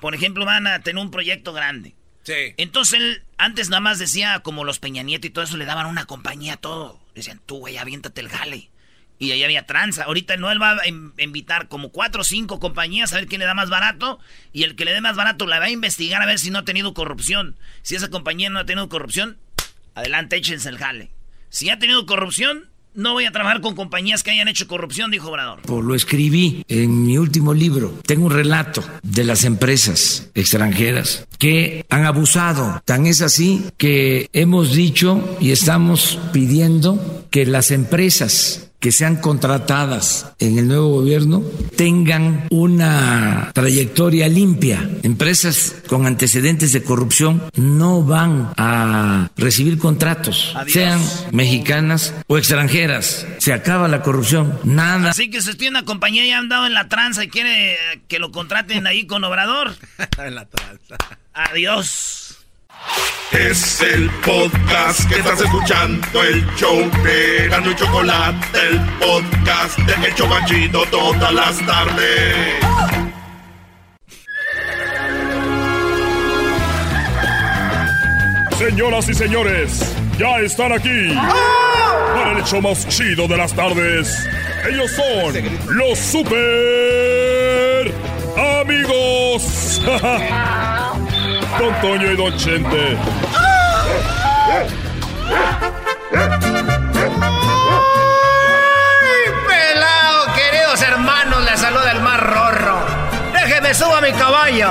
por ejemplo, van a tener un proyecto grande.
Sí.
Entonces él antes nada más decía como los Peña Nieto y todo eso le daban una compañía a todo. Decían, tú güey, aviéntate el jale. Y ahí había tranza. Ahorita no él va a in- invitar como cuatro o cinco compañías a ver quién le da más barato. Y el que le dé más barato la va a investigar a ver si no ha tenido corrupción. Si esa compañía no ha tenido corrupción, adelante, échense el jale. Si ha tenido corrupción, no voy a trabajar con compañías que hayan hecho corrupción, dijo Obrador.
Por lo escribí en mi último libro. Tengo un relato de las empresas extranjeras que han abusado. Tan es así que hemos dicho y estamos pidiendo que las empresas que sean contratadas en el nuevo gobierno tengan una trayectoria limpia. Empresas con antecedentes de corrupción no van a recibir contratos,
Adiós.
sean mexicanas o extranjeras. Se acaba la corrupción. Nada.
Así que si usted una compañía ya ha andado en la tranza y quiere que lo contraten ahí con Obrador,
en la tranza.
adiós.
Es el podcast que estás escuchando, el show de Gano y Chocolate, el podcast de El Chocachito todas las tardes.
Señoras y señores, ya están aquí para el hecho más chido de las tardes. Ellos son los super amigos. Don Toño y Don Chente.
¡Ay, pelado! Queridos hermanos, les saluda el más rorro
me subo a mi caballo.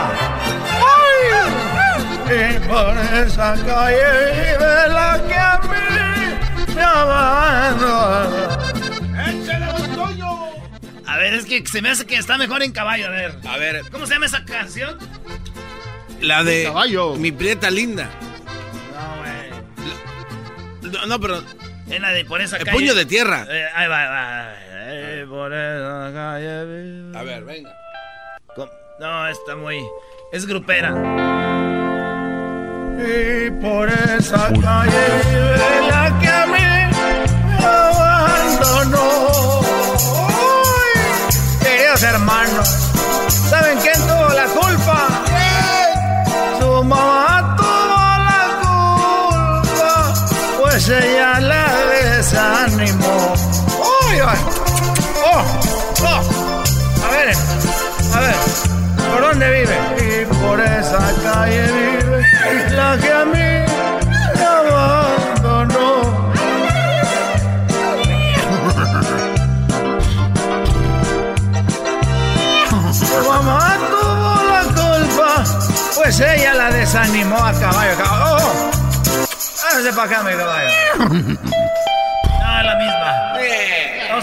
Y por esa calle vive la que a mí me abandona.
A ver, es que se me hace que está mejor en caballo, a ver.
A ver.
¿Cómo se llama esa canción?
La de
caballo.
Mi prieta linda.
No, güey.
No, no, pero.
Es la de por esa
El
calle.
puño de tierra.
Eh, ahí va, ahí va. Eh, por esa calle.
A ver, venga.
Com- No, está muy. Es grupera.
Y por esa calle vive la que a mí me abandonó. Uy, queridos hermanos, ¿saben quién tuvo la culpa? Oh. A ver, ¿por dónde vive? Y por esa calle vive la que a mí me abandonó. Mamá tuvo la culpa, pues ella la desanimó a caballo. caballo. ¡Oh! Hágase para acá, mi caballo.
Ah, la misma.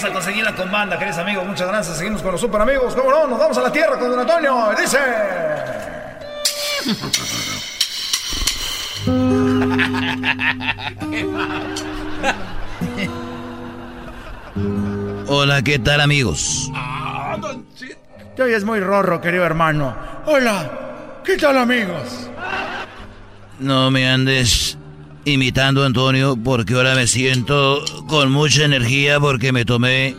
A conseguirla con banda, queridos amigos. Muchas gracias. Seguimos con los super amigos. ¿Cómo no? Nos vamos a la tierra con Don Antonio. Y Dice.
Hola, ¿qué tal amigos?
Te oyes muy rorro, querido hermano. Hola, ¿qué tal, amigos?
No me andes imitando, Antonio, porque ahora me siento con mucha energía porque me tomé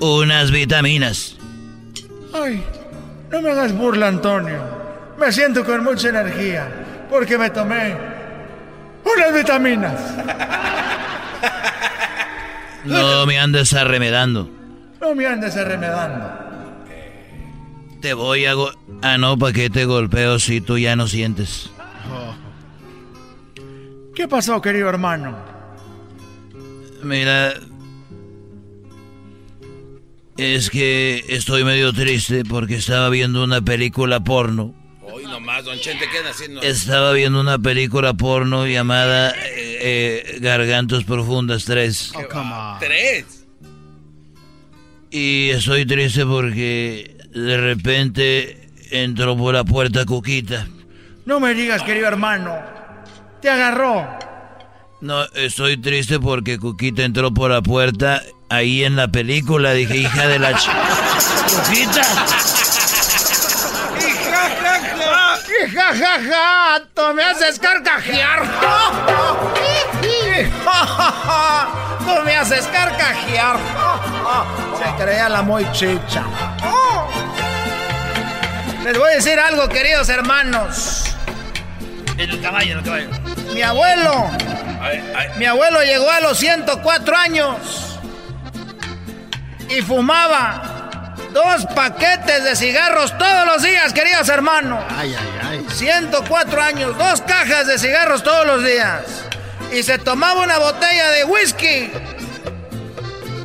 unas vitaminas.
Ay, no me hagas burla, Antonio. Me siento con mucha energía porque me tomé unas vitaminas.
No me andes arremedando.
No me andes arremedando.
Te voy a... ah, no, ¿para qué te golpeo si tú ya no sientes?
¿Qué pasó, querido hermano?
Mira... Es que estoy medio triste porque estaba viendo una película porno.
Hoy nomás, don Chente, ¿qué haciendo?
Estaba viendo una película porno llamada eh, eh, Gargantos Profundas 3.
Tres.
Y estoy triste porque de repente entró por la puerta Cuquita.
No me digas, querido hermano. Te agarró.
No, estoy triste porque Cuquita entró por la puerta ahí en la película. Dije, hija de la ch... Cuquita.
¡Y ja, ja, ja! ¡Tú me haces carcajear! ¡Tú me haces carcajear! Se creía la muy chicha. Les voy a decir algo, queridos hermanos.
En el caballo, en el caballo.
Mi abuelo, mi abuelo llegó a los 104 años y fumaba dos paquetes de cigarros todos los días, queridos hermanos.
Ay, ay, ay.
104 años, dos cajas de cigarros todos los días. Y se tomaba una botella de whisky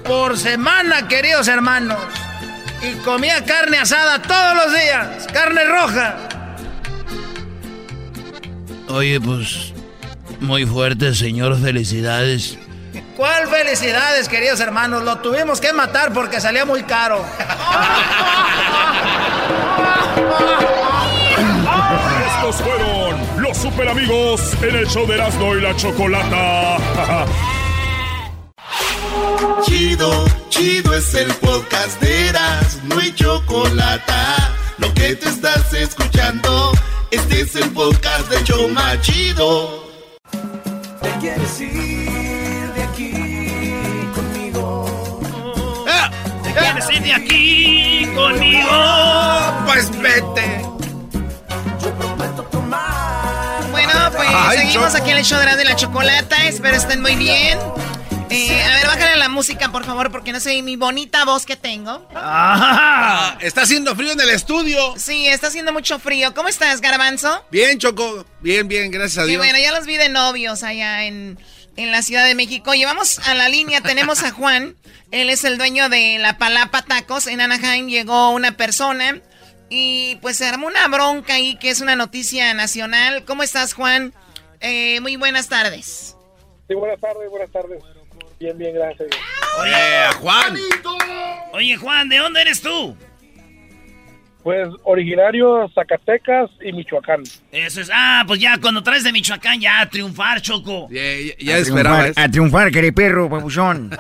por semana, queridos hermanos. Y comía carne asada todos los días, carne roja.
Oye, pues muy fuerte, señor. Felicidades.
¿Cuál felicidades, queridos hermanos? Lo tuvimos que matar porque salía muy caro.
Estos fueron los super amigos en el show de Erasmo y la Chocolata.
Chido, chido es el podcast de Eras, no hay chocolate. Lo que te estás escuchando, este es el podcast de Choma Chido.
Te quieres ir de aquí conmigo.
¿Te quieres ir de aquí conmigo?
Pues vete.
Bueno, pues
Ay,
seguimos aquí en el show de la, de la chocolata. Espero estén muy bien. Eh, a ver, bájale la música, por favor, porque no sé mi bonita voz que tengo.
Ah, está haciendo frío en el estudio.
Sí, está haciendo mucho frío. ¿Cómo estás, Garbanzo?
Bien, Choco. Bien, bien, gracias a
Y
Dios.
bueno, ya los vi de novios allá en, en la Ciudad de México. Llevamos a la línea, tenemos a Juan. Él es el dueño de la Palapa Tacos. En Anaheim llegó una persona Y pues se armó una bronca ahí que es una noticia nacional. ¿Cómo estás, Juan? Eh, muy buenas tardes.
Sí, buenas tardes, buenas tardes. Bien, bien, gracias.
Oye,
Juan.
Oye, Juan, ¿de dónde eres tú?
Pues originario Zacatecas y Michoacán.
Eso es. Ah, pues ya cuando traes de Michoacán, ya a triunfar, Choco.
Ya, esperaba eso.
A triunfar, perro, babuchón.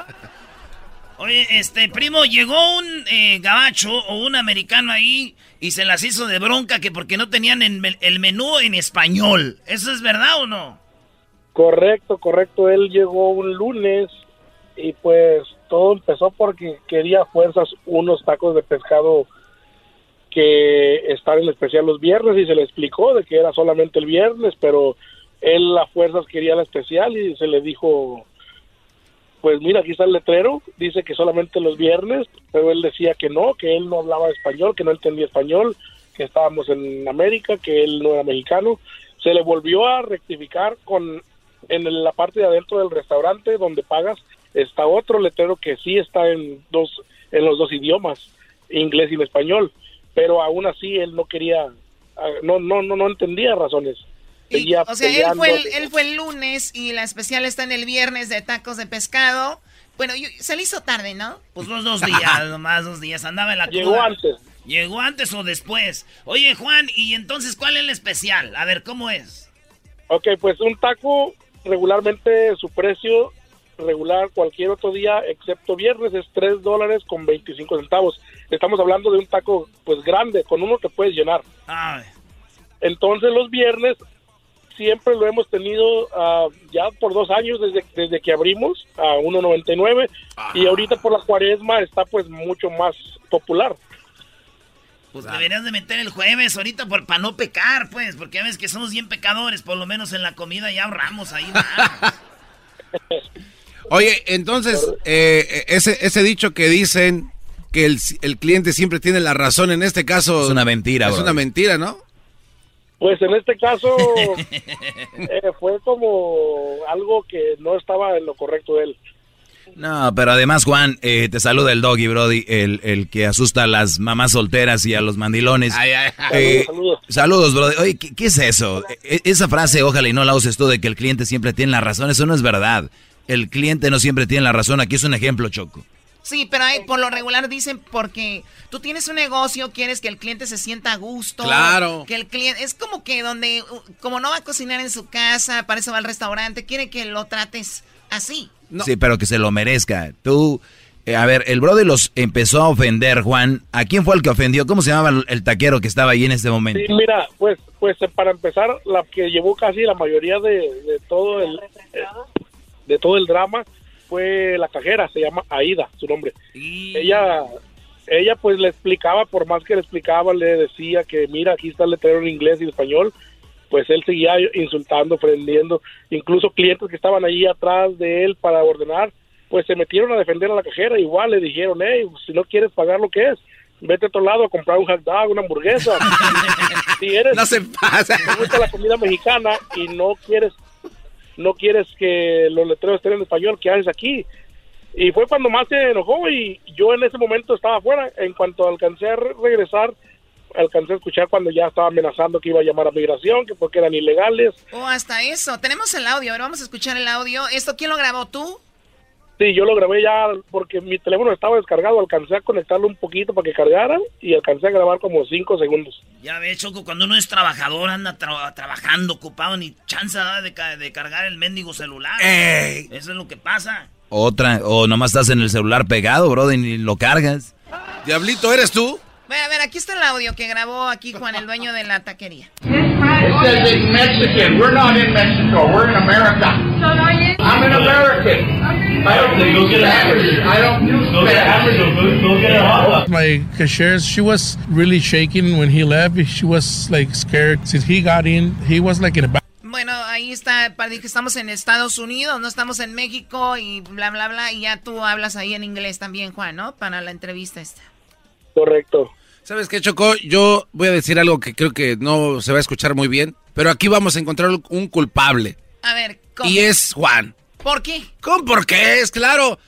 Oye, este primo, llegó un eh, gabacho o un americano ahí y se las hizo de bronca que porque no tenían el, el menú en español. ¿Eso es verdad o no?
Correcto, correcto. Él llegó un lunes y pues todo empezó porque quería fuerzas unos tacos de pescado que están en especial los viernes y se le explicó de que era solamente el viernes, pero él a fuerzas quería la especial y se le dijo, pues mira, aquí está el letrero, dice que solamente los viernes, pero él decía que no, que él no hablaba español, que no entendía español, que estábamos en América, que él no era mexicano. Se le volvió a rectificar con en la parte de adentro del restaurante donde pagas está otro letrero que sí está en dos en los dos idiomas, inglés y español pero aún así él no quería, ah, no, no, no, no entendía razones.
o sea, él fue, el, él fue el lunes y la especial está en el viernes de tacos de pescado. Bueno, se le hizo tarde, ¿no?
Pues los dos días, nomás dos días. Andaba en la
Llegó antes.
¿Llegó antes o después? Oye, Juan, ¿y entonces cuál es el especial? A ver, ¿cómo es?
Ok, pues un taco, regularmente su precio regular cualquier otro día, excepto viernes, es 3 dólares con 25 centavos. Estamos hablando de un taco, pues grande, con uno te puedes llenar. Entonces los viernes siempre lo hemos tenido ah, ya por dos años desde, desde que abrimos a 1.99 y ahorita por la cuaresma está pues mucho más popular.
Pues deberías de meter el jueves ahorita por, para no pecar, pues, porque ya ves que somos bien pecadores, por lo menos en la comida ya ahorramos ahí.
Oye, entonces, eh, ese, ese dicho que dicen que el, el, cliente siempre tiene la razón, en este caso...
Es una mentira,
Es una mentira, ¿no?
Pues en este caso eh, fue como algo que no estaba en lo correcto de él.
No, pero además, Juan, eh, te saluda el doggy, Brody, el, el, que asusta a las mamás solteras y a los mandilones.
Ay, ay, ay.
saludos, saludos. Brody. Oye, ¿qué, ¿qué, es eso? E, esa frase, ojalá y no la uses tú, de que el cliente siempre tiene la razón, eso no es verdad el cliente no siempre tiene la razón. Aquí es un ejemplo, Choco.
Sí, pero hay, por lo regular dicen porque tú tienes un negocio, quieres que el cliente se sienta a gusto.
Claro.
Que el cliente, es como que donde, como no va a cocinar en su casa, para eso va al restaurante, quiere que lo trates así.
Sí, pero que se lo merezca. Tú, eh, a ver, el brother los empezó a ofender, Juan. ¿A quién fue el que ofendió? ¿Cómo se llamaba el taquero que estaba ahí en este momento?
Sí, mira, pues, pues para empezar, la que llevó casi la mayoría de, todo el de todo el drama fue la cajera, se llama Aida, su nombre. Ella ella pues le explicaba, por más que le explicaba, le decía que mira, aquí está el letrero en inglés y español, pues él seguía insultando, ofendiendo, incluso clientes que estaban allí atrás de él para ordenar, pues se metieron a defender a la cajera, igual le dijeron, hey, si no quieres pagar lo que es, vete a otro lado a comprar un hot dog, una hamburguesa. si eres,
no se pasa.
te gusta la comida mexicana y no quieres no quieres que los letreros estén en español, ¿qué haces aquí? Y fue cuando más se enojó y yo en ese momento estaba afuera. En cuanto alcancé a regresar, alcancé a escuchar cuando ya estaba amenazando que iba a llamar a migración, que porque eran ilegales.
Oh, hasta eso. Tenemos el audio, ahora vamos a escuchar el audio. ¿Esto quién lo grabó tú?
Sí, yo lo grabé ya porque mi teléfono estaba descargado, alcancé a conectarlo un poquito para que cargara y alcancé a grabar como cinco segundos.
Ya ves, Choco, cuando uno es trabajador, anda trabajando, ocupado, ni chance de, de cargar el mendigo celular. Eso es lo que pasa.
Otra, o nomás estás en el celular pegado, bro, y ni lo cargas.
Diablito, ¿eres tú?
A ver, aquí está el audio que grabó aquí Juan, el dueño de la taquería.
Mexican. We're not in Mexico. We're in America. I'm an American. I don't a hamburger. I don't go get a hamburger. Go get a hot dog.
My cashier, she was really shaking when he left. She was like scared. Since he got in, he was like in a
Bueno, ahí está, para que estamos en Estados Unidos, no estamos en México y bla, bla, bla. Y ya tú hablas ahí en inglés también, Juan, ¿no? Para la entrevista esta.
Correcto.
¿Sabes qué, Choco? Yo voy a decir algo que creo que no se va a escuchar muy bien, pero aquí vamos a encontrar un culpable.
A ver,
¿cómo? Y es Juan.
¿Por qué?
¿Cómo por qué? Es claro.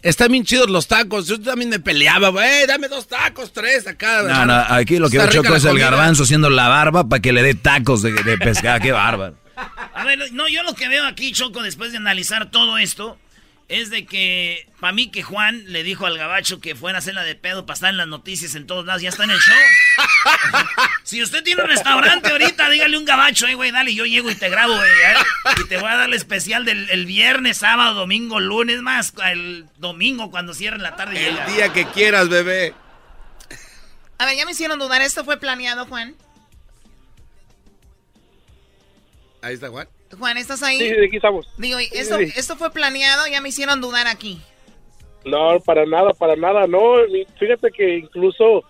Están bien chidos los tacos. Yo también me peleaba, güey. Dame dos tacos, tres acá.
No, no, aquí lo que
rica
choco es el garbanzo haciendo la barba para que le dé tacos de, de pescado. Qué bárbaro.
A ver, no, yo lo que veo aquí, Choco, después de analizar todo esto, es de que, para mí que Juan le dijo al gabacho que fuera a hacerla de pedo para estar en las noticias en todos lados, ya está en el show. si usted tiene un restaurante ahorita, dígale un gabacho, eh, güey, dale, yo llego y te grabo, güey, eh, y te voy a dar el especial del el viernes, sábado, domingo, lunes, más, el domingo cuando cierren la tarde.
El
llega.
día que quieras, bebé.
A ver, ya me hicieron dudar. ¿Esto fue planeado, Juan?
Ahí está, Juan.
Juan, ¿estás ahí?
Sí, sí, aquí estamos.
Digo,
Sí,
esto,
sí.
esto fue planeado, ya me hicieron dudar aquí.
No, para nada, para nada, no. Fíjate que incluso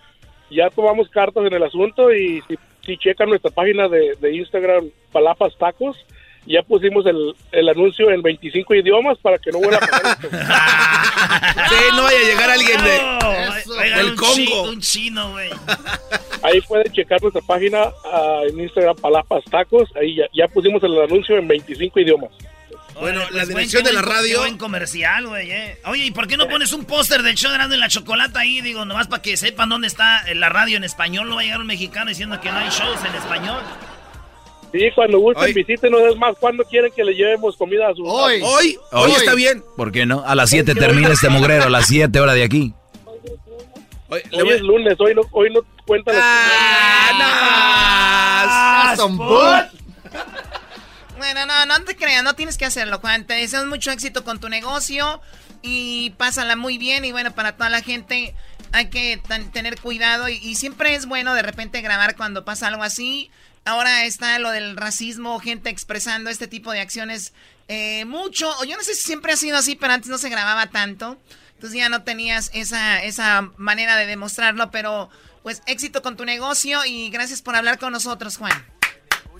ya tomamos cartas en el asunto y si, si checan nuestra página de, de Instagram, Palapas Tacos, ya pusimos el, el anuncio en 25 idiomas para que no vuelva a pasar esto.
Sí, no vaya a llegar alguien de,
Eso,
del
un
Congo.
un chino, güey.
Ahí pueden checar nuestra página ah, en Instagram, Palapas Tacos, ahí ya, ya pusimos el anuncio en 25 idiomas.
Bueno,
Órale,
la
pues,
dirección
buen-
de la radio-
buen comercial, güey, eh. Oye, ¿y por qué no pones un póster del show de y la Chocolata ahí? Digo, nomás para que sepan dónde está la radio en español. No va a llegar un mexicano diciendo que no hay shows en español.
Sí, cuando gusten,
Hoy-
visítenos. Es más, cuando quieren que le llevemos comida a sus...
Hoy, hoy, hoy está bien.
¿Por qué no? A las 7 termina este mugrero, a las 7 hora de aquí.
Hoy, le
Hoy
voy-
es lunes, hoy no, hoy no cuenta los...
Ah, no.
Bueno, no, no te creas, no tienes que hacerlo, Juan. Te deseamos mucho éxito con tu negocio y pásala muy bien. Y bueno, para toda la gente hay que tan- tener cuidado y, y siempre es bueno de repente grabar cuando pasa algo así. Ahora está lo del racismo, gente expresando este tipo de acciones eh, mucho. Yo no sé si siempre ha sido así, pero antes no se grababa tanto. Entonces ya no tenías esa, esa manera de demostrarlo, pero pues éxito con tu negocio y gracias por hablar con nosotros, Juan.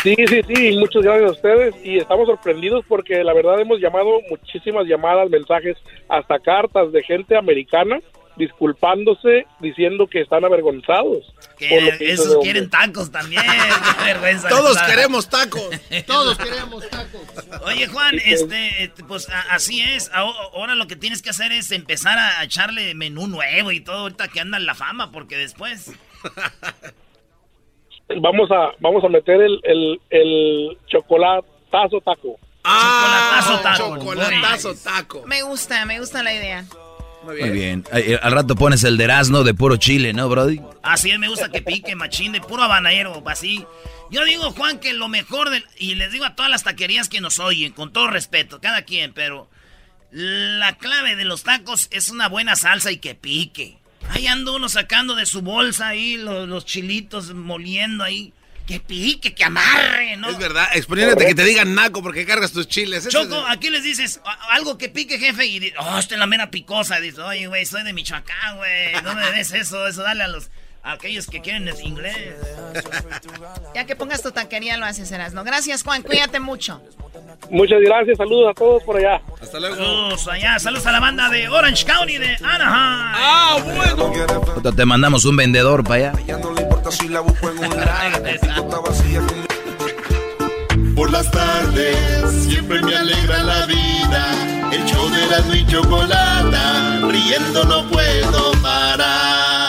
Sí, sí, sí, muchas gracias a ustedes y estamos sorprendidos porque la verdad hemos llamado muchísimas llamadas, mensajes, hasta cartas de gente americana disculpándose, diciendo que están avergonzados.
Que esos quieren tacos también. Qué vergüenza.
Todos
da.
queremos tacos.
Todos queremos tacos.
Oye, Juan, este, este, pues así es. Aho- Ahora lo que tienes que hacer es empezar a echarle menú nuevo y todo ahorita que anda en la fama, porque después.
Vamos a vamos a meter el, el, el chocolatazo taco.
Chocolatazo taco.
Chocolatazo taco.
Me gusta, me gusta la idea.
Muy bien. Al rato pones el de Erasmo de puro chile, ¿no, Brody?
Así es, me gusta que pique, machín, de puro habanero, así. Yo digo, Juan, que lo mejor del... Y les digo a todas las taquerías que nos oyen, con todo respeto, cada quien, pero... La clave de los tacos es una buena salsa y que pique. Ahí anda uno sacando de su bolsa ahí los, los chilitos, moliendo ahí. Que pique, que amarre, ¿no?
Es verdad, exponiéndote que te digan naco porque cargas tus chiles.
Choco,
es-
aquí les dices algo que pique, jefe, y dices, oh, esta es la mera picosa. Dices, oye, güey, soy de Michoacán, güey. No me des eso, eso dale a los a aquellos que quieren es inglés.
Ya que pongas tu taquería lo haces, Erasno. Gracias, Juan. Cuídate mucho.
Muchas gracias, saludos a todos por allá.
Hasta luego.
Saludos allá, saludos a la banda de Orange County de Anaheim.
Ah, bueno.
Te mandamos un vendedor para allá.
Por las tardes siempre me alegra la vida. El show de Erasmo y Chocolata, riendo no puedo parar.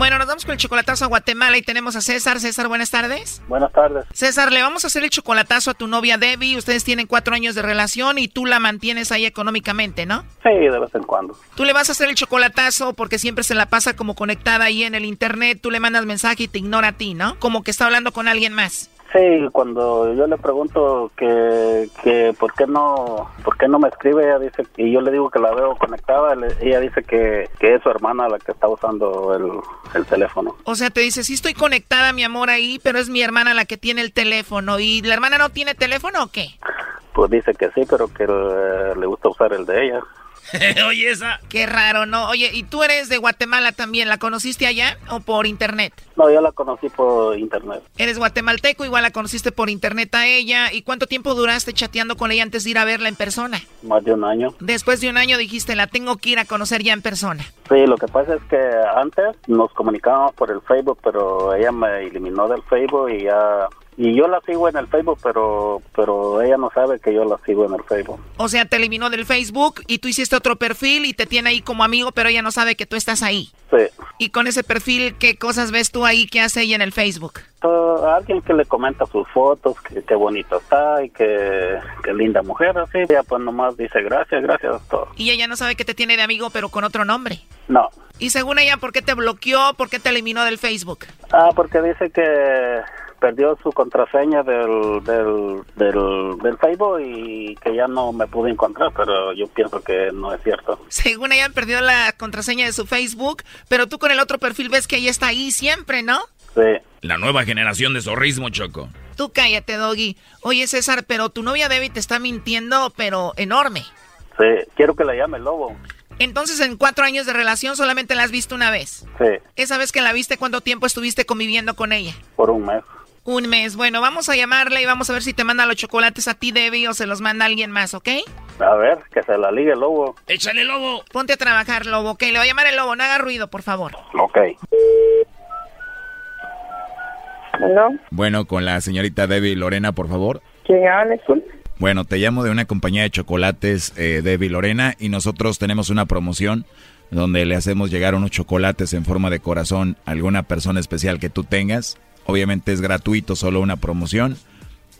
Bueno, nos vamos con el chocolatazo a Guatemala y tenemos a César. César, buenas tardes.
Buenas tardes.
César, le vamos a hacer el chocolatazo a tu novia Debbie. Ustedes tienen cuatro años de relación y tú la mantienes ahí económicamente, ¿no?
Sí, de vez en cuando.
Tú le vas a hacer el chocolatazo porque siempre se la pasa como conectada ahí en el internet. Tú le mandas mensaje y te ignora a ti, ¿no? Como que está hablando con alguien más.
Sí, cuando yo le pregunto que, que por qué no por qué no me escribe, ella dice y yo le digo que la veo conectada, le- ella dice que, que es su hermana la que está usando el, el teléfono.
O sea, te dice, sí estoy conectada, mi amor, ahí, pero es mi hermana la que tiene el teléfono. ¿Y la hermana no tiene teléfono o qué?
Pues dice que sí, pero que eh, le gusta usar el de ella.
Oye, esa.
Qué raro, ¿no? Oye, ¿y tú eres de Guatemala también? ¿La conociste allá o por internet?
No, yo la conocí por internet.
Eres guatemalteco, igual la conociste por internet a ella. ¿Y cuánto tiempo duraste chateando con ella antes de ir a verla en persona?
Más de un año.
Después de un año dijiste, la tengo que ir a conocer ya en persona.
Sí, lo que pasa es que antes nos comunicábamos por el Facebook, pero ella me eliminó del Facebook y ya y yo la sigo en el Facebook, pero pero ella no sabe que yo la sigo en el Facebook.
O sea, te eliminó del Facebook y tú hiciste otro perfil y te tiene ahí como amigo, pero ella no sabe que tú estás ahí.
Sí.
Y con ese perfil, ¿qué cosas ves tú ahí que hace ella en el Facebook?
Uh, alguien que le comenta sus fotos, que qué bonito está y que, qué linda mujer, así. Ella pues nomás dice gracias, gracias, todo.
Y ella no sabe que te tiene de amigo, pero con otro nombre.
No.
Y según ella, ¿por qué te bloqueó? ¿Por qué te eliminó del Facebook?
Ah, porque dice que perdió su contraseña del, del, del, del, Facebook y que ya no me pude encontrar, pero yo pienso que no es cierto.
Según ella perdió la contraseña de su Facebook, pero tú con el otro perfil ves que ella está ahí siempre, ¿no?
Sí.
La nueva generación de zorrismo, Choco.
Tú cállate, Doggy. Oye, César, pero tu novia Debbie te está mintiendo, pero enorme.
Sí, quiero que la llame Lobo.
Entonces, en cuatro años de relación solamente la has visto una vez.
Sí.
Esa vez que la viste, ¿cuánto tiempo estuviste conviviendo con ella?
Por un mes.
Un mes. Bueno, vamos a llamarle y vamos a ver si te manda los chocolates a ti, Debbie, o se los manda alguien más, ¿ok?
A ver, que se la ligue el lobo.
Échale, lobo.
Ponte a trabajar, lobo, ok. Le voy a llamar el lobo, no haga ruido, por favor.
Ok.
¿Aló?
Bueno, con la señorita Debbie Lorena, por favor.
¿Quién habla,
Bueno, te llamo de una compañía de chocolates, eh, Debbie Lorena, y nosotros tenemos una promoción donde le hacemos llegar unos chocolates en forma de corazón a alguna persona especial que tú tengas. Obviamente es gratuito, solo una promoción.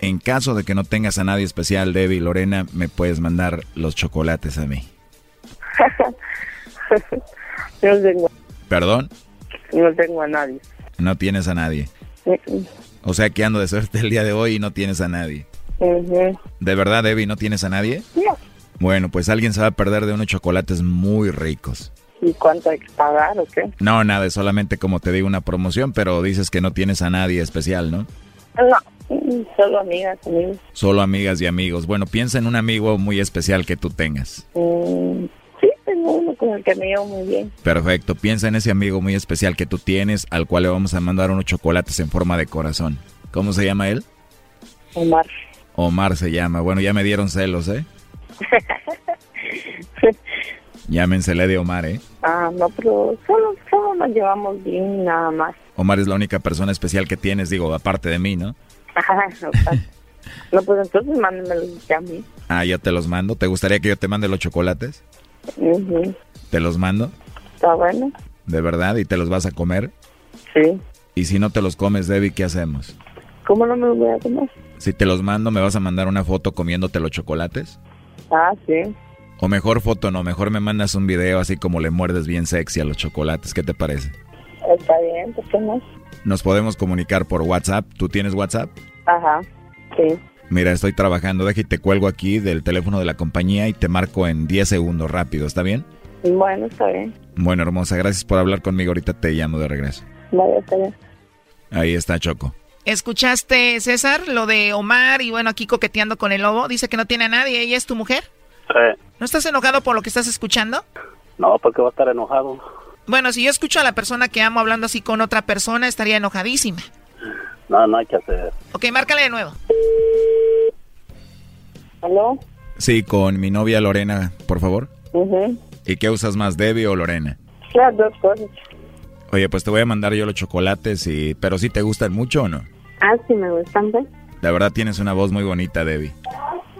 En caso de que no tengas a nadie especial, Debbie Lorena, me puedes mandar los chocolates a mí.
no tengo.
¿Perdón?
No tengo a nadie.
No tienes a nadie. O sea que ando de suerte el día de hoy y no tienes a nadie. ¿De verdad, Debbie, no tienes a nadie?
No.
Bueno, pues alguien se va a perder de unos chocolates muy ricos.
¿Y cuánto hay que pagar o qué?
No, nada, es solamente como te digo una promoción, pero dices que no tienes a nadie especial, ¿no?
No, solo amigas, amigos.
Solo amigas y amigos. Bueno, piensa en un amigo muy especial que tú tengas.
Mm, sí, tengo uno con el que me llevo muy bien.
Perfecto, piensa en ese amigo muy especial que tú tienes, al cual le vamos a mandar unos chocolates en forma de corazón. ¿Cómo se llama él?
Omar.
Omar se llama. Bueno, ya me dieron celos, ¿eh? Llámensele de Omar, ¿eh?
Ah, no, pero solo, solo nos llevamos bien nada más.
Omar es la única persona especial que tienes, digo, aparte de mí, ¿no?
no, no, pues entonces mándamelos a mí.
Ah, yo te los mando. ¿Te gustaría que yo te mande los chocolates?
Uh
¿Te los mando?
Está bueno.
¿De verdad? ¿Y te los vas a comer?
Sí.
¿Y si no te los comes, Debbie, qué hacemos?
¿Cómo no me los voy a comer?
Si te los mando, ¿me vas a mandar una foto comiéndote los chocolates?
Ah, sí.
O mejor foto, no, mejor me mandas un video así como le muerdes bien sexy a los chocolates. ¿Qué te parece?
Está bien, ¿por qué no?
Nos podemos comunicar por WhatsApp. ¿Tú tienes WhatsApp?
Ajá, sí.
Mira, estoy trabajando, deja y te cuelgo aquí del teléfono de la compañía y te marco en 10 segundos rápido, ¿está bien?
Bueno, está bien.
Bueno, hermosa, gracias por hablar conmigo. Ahorita te llamo de regreso.
Vaya, está bien.
Ahí está Choco.
¿Escuchaste, César, lo de Omar y bueno, aquí coqueteando con el lobo? Dice que no tiene a nadie. ¿Ella es tu mujer?
Sí.
¿No estás enojado por lo que estás escuchando?
No, porque va a estar enojado.
Bueno, si yo escucho a la persona que amo hablando así con otra persona, estaría enojadísima.
No, no hay que hacer.
Ok, márcale de nuevo.
¿Aló?
Sí, con mi novia Lorena, por favor.
Uh
¿Y qué usas más, Debbie o Lorena?
Las dos cosas.
Oye, pues te voy a mandar yo los chocolates, y... pero sí te gustan mucho o no?
Ah, sí me gustan, ¿ves?
La verdad tienes una voz muy bonita, Debbie.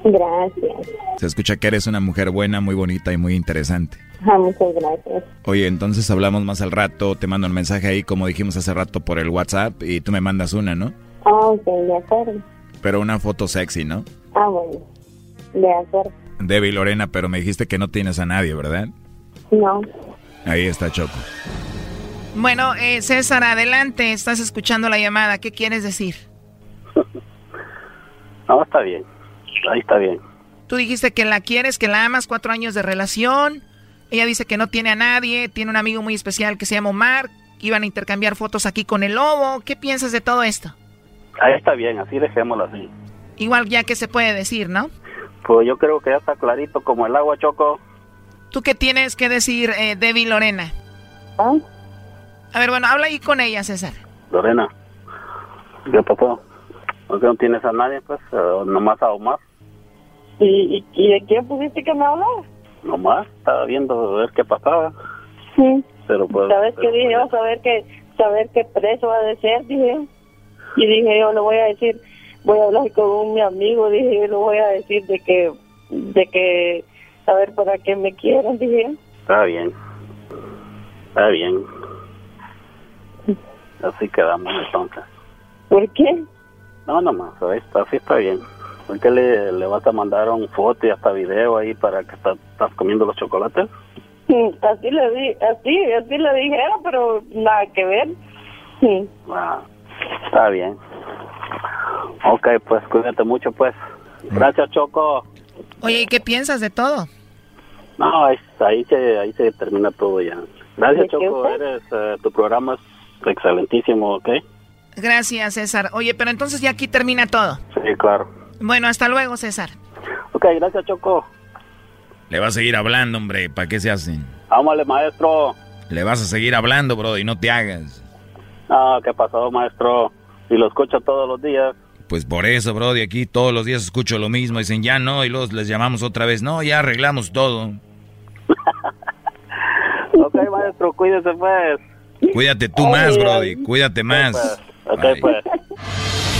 Gracias.
Se escucha que eres una mujer buena, muy bonita y muy interesante.
Ah, muchas gracias.
Oye, entonces hablamos más al rato, te mando un mensaje ahí como dijimos hace rato por el WhatsApp y tú me mandas una, ¿no?
Ah, ok, de acuerdo.
Pero una foto sexy, ¿no?
Ah, bueno. De acuerdo.
Debbie Lorena, pero me dijiste que no tienes a nadie, ¿verdad?
No.
Ahí está Choco.
Bueno, eh, César, adelante, estás escuchando la llamada. ¿Qué quieres decir?
No, está bien. Ahí está bien.
Tú dijiste que la quieres, que la amas, cuatro años de relación. Ella dice que no tiene a nadie, tiene un amigo muy especial que se llama Omar. Iban a intercambiar fotos aquí con el lobo. ¿Qué piensas de todo esto?
Ahí está bien, así dejémoslo así.
Igual ya que se puede decir, ¿no?
Pues yo creo que ya está clarito como el agua, Choco.
¿Tú qué tienes que decir, eh, Debbie Lorena?
¿Ah?
A ver, bueno, habla ahí con ella, César.
Lorena, ¿qué pasó? ¿Por qué no tienes a nadie, pues? Eh, nomás a Omar.
¿Y, y, de quién pusiste que me hablaba?
Nomás, estaba viendo a ver qué pasaba.
Sí.
Pero pues...
¿Sabes qué dije yo? Saber que, saber qué preso ha de ser, dije. Y dije yo, le voy a decir, voy a hablar con un, mi amigo, dije yo, le voy a decir de que, de que, a ver para qué me quieren, dije.
Está bien. Está bien. Así quedamos entonces.
¿Por qué?
No, nomás, así está bien. ¿Por qué le, le vas a mandar un foto y hasta video ahí para que está- estás comiendo los chocolates?
Mm, Así le di, así, así le dijeron, pero nada que ver. Sí.
Ah, está bien. Ok, pues cuídate mucho, pues. Gracias, Choco.
Oye, ¿y qué piensas de todo?
No, ahí, ahí se ahí se termina todo ya. Gracias,
¿De qué
Choco. Eres, eh, tu programa es excelentísimo, ¿ok?
Gracias, César. Oye, pero entonces ya aquí termina todo.
Sí, claro.
Bueno, hasta luego, César.
Ok, gracias, Choco.
Le vas a seguir hablando, hombre. ¿Para qué se hacen?
Ámale, maestro.
Le vas a seguir hablando, bro, y no te hagas.
Ah, ¿qué pasó, maestro? Y lo escucho todos los días.
Pues por eso, bro, de aquí todos los días escucho lo mismo. Dicen, ya no, y luego les llamamos otra vez. No, ya arreglamos todo.
Ok, maestro, cuídese, pues.
Cuídate tú más, Brody. Cuídate más.
Ok,
Bye.
pues.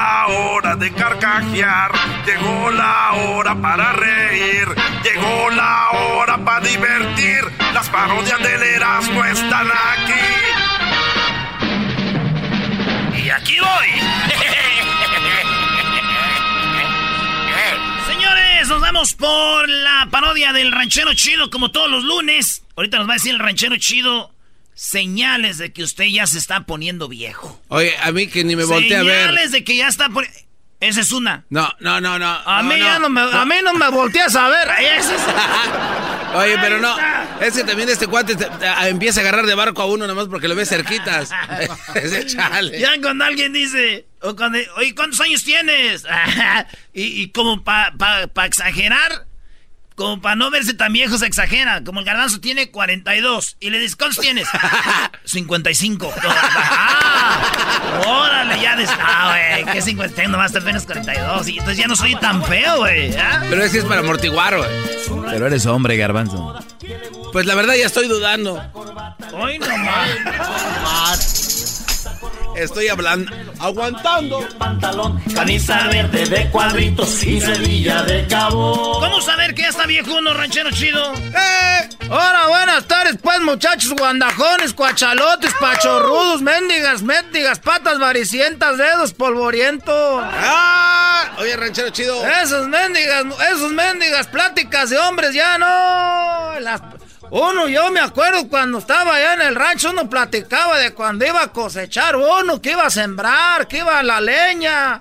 la hora de carcajear, llegó la hora para reír, llegó la hora para divertir. Las parodias del Erasmo están aquí.
Y aquí voy. Señores, nos vamos por la parodia del ranchero chido como todos los lunes. Ahorita nos va a decir el ranchero chido señales de que usted ya se está poniendo viejo.
Oye, a mí que ni me volteé a ver.
Señales de que ya está poniendo... Esa es una.
No, no, no, no.
A mí ya no me, a mí no me volteas a ver. Esa es-
Oye, pero no. Es que también este cuate te- te- empieza a agarrar de barco a uno nomás porque lo ve cerquitas. Ese chale.
Ya cuando alguien dice, o cuando, oye, ¿cuántos años tienes? y, y como para pa, pa exagerar, como para no verse tan viejo se exagera. Como el garbanzo tiene 42 y le dices, ¿cuántos tienes? 55. ah, órale, ya de... Ah, güey, ¿qué 50? Tengo nomás apenas 42 y entonces ya no soy tan feo, güey. ¿ah?
Pero es que es para amortiguar, güey.
Pero eres hombre, garbanzo.
Pues la verdad ya estoy dudando.
Hoy nomás.
Estoy hablando, aguantando.
Camisa verde de cuadritos y Sevilla de cabo. ¿Cómo saber que ya está viejo uno, ranchero chido?
¡Eh! Hola, buenas tardes, pues, muchachos guandajones, cuachalotes, pachorrudos, mendigas, mendigas, patas varicientas, dedos polvorientos.
¡Ah! Oye, ranchero chido.
Esas mendigas, esos mendigas pláticas de hombres ya no. Las- uno, yo me acuerdo cuando estaba allá en el rancho, uno platicaba de cuando iba a cosechar uno, que iba a sembrar, que iba a la leña,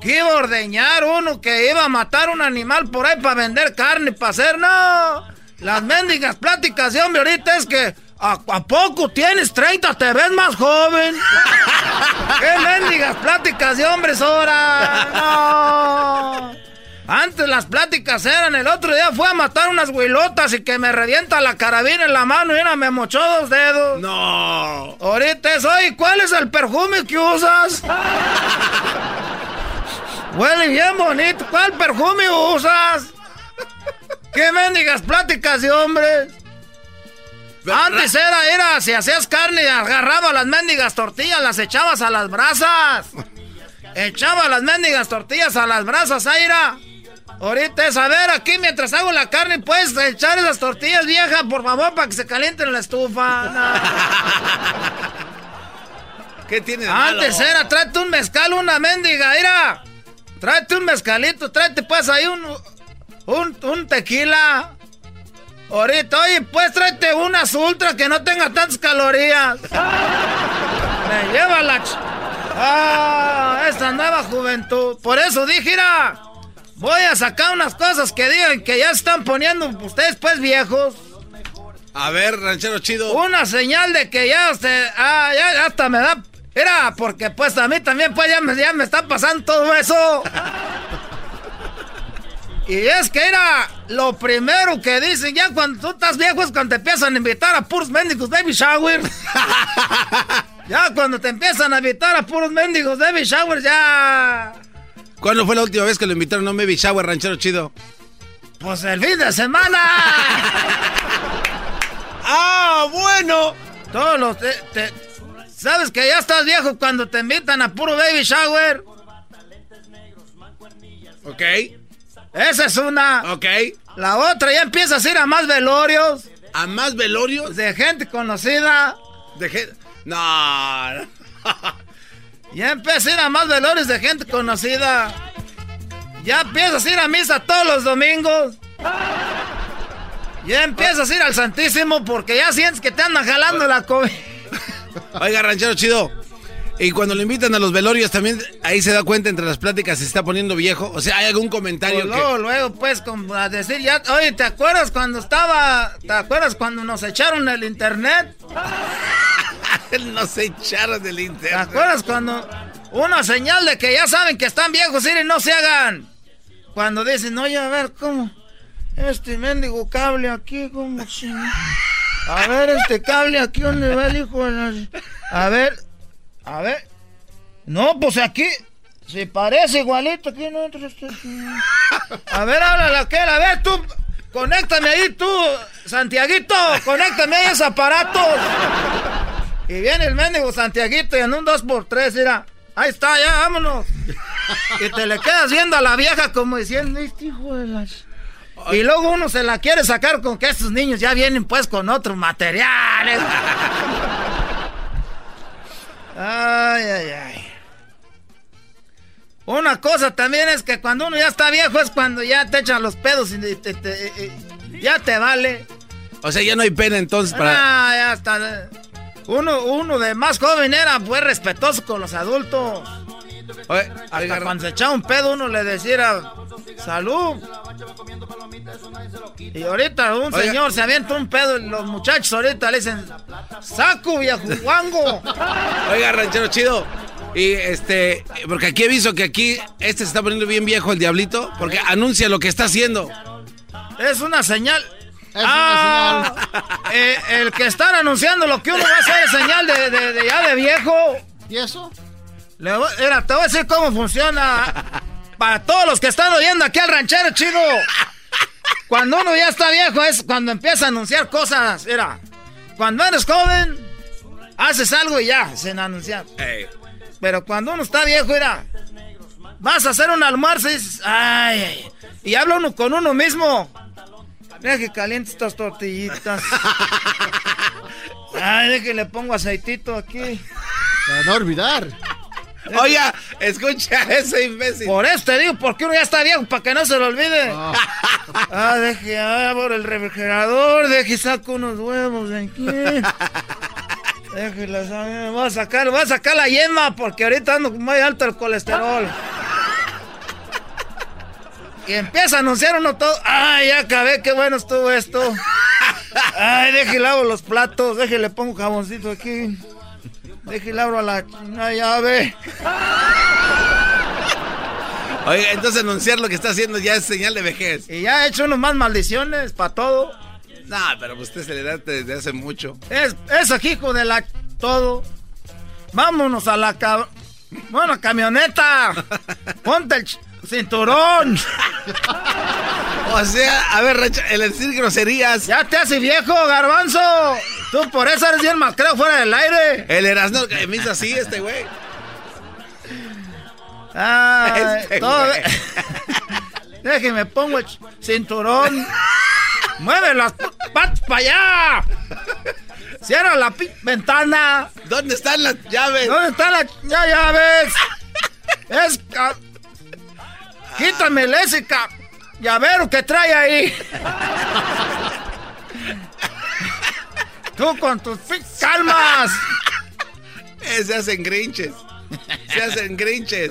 que iba a ordeñar uno, que iba a matar un animal por ahí para vender carne, para hacer, no. Las mendigas pláticas de hombre ahorita es que, ¿a, a poco tienes 30? ¿Te ves más joven? ¿Qué mendigas pláticas de hombres ahora? No. Antes las pláticas eran, el otro día fue a matar unas huilotas y que me revienta la carabina en la mano y una me mochó dos dedos.
No.
Ahorita es, oye, ¿cuál es el perfume que usas? Huele bien bonito. ¿Cuál perfume usas? ¿Qué mendigas pláticas de hombres? Antes era, era, si hacías carne, agarraba las mendigas tortillas, las echabas a las brasas. Echaba las mendigas tortillas a las brasas, Aira. Ahorita es, a ver, aquí mientras hago la carne, puedes echar esas tortillas viejas, por favor, para que se calienten en la estufa.
¿Qué tiene de
Antes
malo?
era, tráete un mezcal, una mendiga, mira. Tráete un mezcalito, tráete pues ahí un, un, un tequila. Ahorita, oye, pues tráete unas ultra que no tenga tantas calorías. Me lleva la... ch- Ah, esta nueva juventud. Por eso dije, mira, voy a sacar unas cosas que digan que ya están poniendo ustedes pues viejos.
A ver, ranchero chido.
Una señal de que ya usted... Ah, ya, hasta me da... Mira, porque pues a mí también pues ya me, ya me está pasando todo eso. Y es que era lo primero que dicen, ya cuando tú estás viejo es cuando te empiezan a invitar a puros mendigos baby shower. ya cuando te empiezan a invitar a puros mendigos baby shower, ya...
¿Cuándo fue la última vez que lo invitaron a un baby shower, ranchero chido?
Pues el fin de semana.
¡Ah, bueno!
Todos los... te- te- ¿Sabes que ya estás viejo cuando te invitan a puro baby shower?
Ok.
Esa es una.
Ok.
La otra ya empiezas a ir a más velorios.
¿A más velorios?
De gente conocida.
De gente... No.
Ya empiezas a ir a más velorios de gente conocida. Ya empiezas a ir a misa todos los domingos. Ya empiezas a ir al Santísimo porque ya sientes que te andan jalando la comida.
Oiga, ranchero chido. Y cuando lo invitan a los velorios, también ahí se da cuenta entre las pláticas se está poniendo viejo. O sea, hay algún comentario
Pues
que.
luego, luego, pues, como a decir, ya, oye, ¿te acuerdas cuando estaba, te acuerdas cuando nos echaron el internet?
nos echaron del
¿Te
internet.
acuerdas cuando una señal de que ya saben que están viejos y no se hagan? Cuando dicen, oye, a ver, ¿cómo? Este mendigo cable aquí, ¿cómo ching- A ver, este cable aquí, ¿dónde va el hijo. A ver, a ver. No, pues aquí, se parece igualito, aquí no entra este... A ver, háblale a aquel, a ver, tú, conéctame ahí, tú, Santiaguito, conéctame ahí ese aparato. Y viene el mendigo Santiaguito y en un 2x3, mira. Ahí está, ya, vámonos. Y te le quedas viendo a la vieja como diciendo, este hijo de las... Y luego uno se la quiere sacar con que estos niños ya vienen pues con otros materiales. Ay, ay, ay. Una cosa también es que cuando uno ya está viejo es cuando ya te echan los pedos y te- te- eh, ya te vale.
O sea, ya no hay pena entonces para.
Ah, ya está. Uno, uno de más joven era pues respetuoso con los adultos. Hasta cuando se echaba un pedo uno le decía salud. Y ahorita un
Oiga.
señor se avienta un pedo y los muchachos ahorita le dicen saco viejo guango.
Oiga, ranchero chido. Y este, porque aquí he visto que aquí este se está poniendo bien viejo el diablito, porque anuncia lo que está haciendo.
Es una señal. Ah, eh, el que están anunciando lo que uno va a hacer es señal de, de- de ya de viejo.
¿Y eso?
Le voy- mira, te voy a decir cómo funciona. Para todos los que están oyendo aquí al ranchero chido. Cuando uno ya está viejo es cuando empieza a anunciar cosas. Mira, cuando eres joven, haces algo y ya, sin anunciar. Pero cuando uno está viejo, mira, vas a hacer un almuerzo y dices, ay, ay. Y habla uno con uno mismo. Deja que caliente estas tortillitas. Ay, deja que le pongo aceitito aquí.
Para no olvidar.
Oiga, escucha ese imbécil.
Por eso te digo, porque uno ya está viejo, para que no se lo olvide. Ah, deje, abro el refrigerador, deje, saco unos huevos de aquí. Déjelas, ah, voy a sacar, voy a sacar la yema, porque ahorita ando muy alto el colesterol. Y empieza a anunciar uno todo. Ay, ya acabé, qué bueno estuvo esto. Ay, deje, lavo los platos, deje, le pongo jaboncito aquí. Deje, le abro la chingada llave.
Oiga, entonces anunciar lo que está haciendo ya es señal de vejez.
Y ya he hecho unos más maldiciones para todo.
No, pero pues usted se le da desde hace mucho.
Es, es aquí, hijo de la... Todo. Vámonos a la cab... Bueno, camioneta. Ponte el cinturón.
O sea, a ver, Racha, el decir groserías.
Ya te hace viejo, garbanzo. Tú por eso eres bien macreo fuera del aire.
El Erasmo que me hizo así, este güey.
Ah,
Este
todo...
güey.
Déjeme pongo el cinturón. Mueve las patas para allá. Cierra la ventana.
¿Dónde están las llaves?
¿Dónde están las llaves? Es ca- Quítame el ese ca- llavero que trae ahí. Tú con tus calmas.
Eh, se hacen grinches. Se hacen grinches.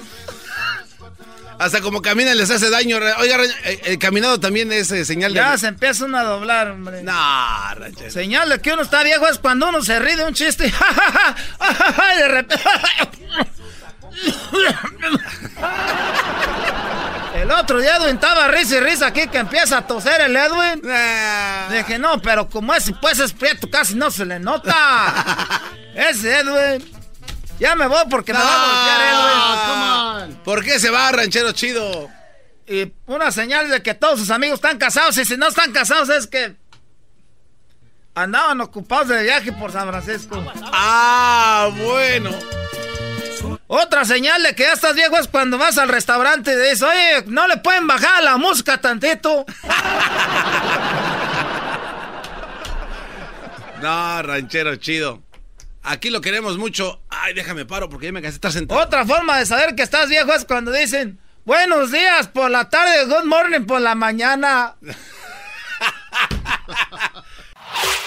Hasta como caminan les hace daño. Oiga, eh, el caminado también es eh, señal de...
Ya se empieza uno a doblar, hombre.
No, ranchero.
Señal de que uno está viejo es cuando uno se ríe de un chiste. y de repente. El otro día Edwin estaba risa y risa aquí que empieza a toser el Edwin. Dije, no, pero como ese pues es prieto, casi no se le nota. Ese Edwin. Ya me voy porque me va a golpear Edwin.
¿Por qué se va, ranchero chido?
Y una señal de que todos sus amigos están casados. Y si no están casados es que andaban ocupados de viaje por San Francisco.
Ah, bueno.
Otra señal de que ya estás viejo es cuando vas al restaurante y dices, oye, no le pueden bajar la música tantito.
No, ranchero chido. Aquí lo queremos mucho. Ay, déjame paro porque ya me cansé de estar sentado.
Otra forma de saber que estás viejo es cuando dicen, buenos días por la tarde, good morning por la mañana.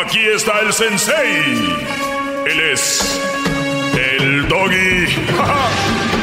Aquí está el sensei. Él es el doggy.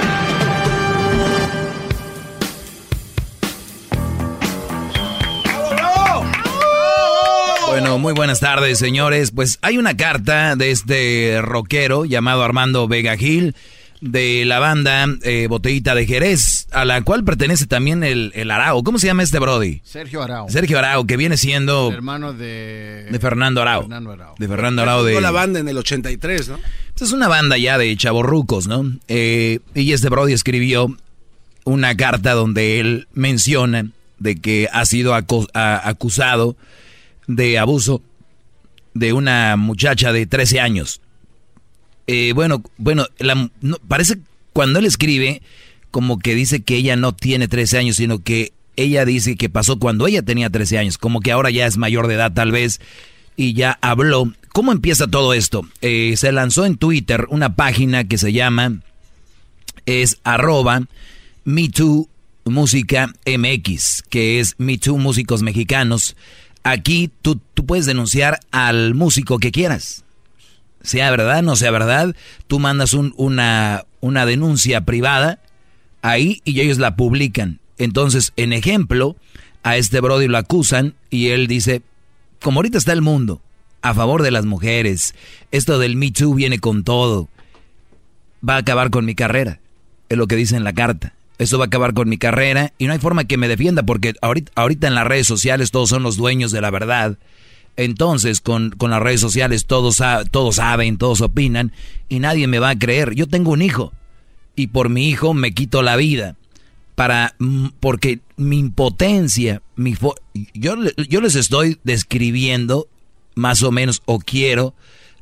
Bueno, muy buenas tardes, señores. Pues hay una carta de este rockero llamado Armando Vega Gil de la banda eh, Botellita de Jerez, a la cual pertenece también el, el Arao. ¿Cómo se llama este Brody?
Sergio Arao.
Sergio Arao, que viene siendo
El hermano de...
de Fernando Arao.
Fernando Arao.
De Fernando Arao de...
La banda en el 83, ¿no?
Es una banda ya de chavorrucos, ¿no? Eh, y este Brody escribió una carta donde él menciona de que ha sido acu- acusado de abuso de una muchacha de 13 años. Eh, bueno, bueno, la- no, parece cuando él escribe como que dice que ella no tiene 13 años, sino que ella dice que pasó cuando ella tenía 13 años, como que ahora ya es mayor de edad tal vez, y ya habló. ¿Cómo empieza todo esto? Eh, se lanzó en Twitter una página que se llama, es arroba MeToo Música que es MeToo Músicos Mexicanos. Aquí tú, tú puedes denunciar al músico que quieras sea verdad, no sea verdad, tú mandas un- una, una denuncia privada ahí y ellos la publican. Entonces, en ejemplo, a este Brody lo acusan y él dice, como ahorita está el mundo, a favor de las mujeres, esto del Me Too viene con todo, va a acabar con mi carrera, es lo que dice en la carta. Esto va a acabar con mi carrera y no hay forma que me defienda porque ahorita, ahorita en las redes sociales todos son los dueños de la verdad. Entonces, con, con las redes sociales todos, todos saben, todos opinan y nadie me va a creer. Yo tengo un hijo y por mi hijo me quito la vida. Para, mm, porque mi impotencia, mi yo, yo les estoy describiendo más o menos, o quiero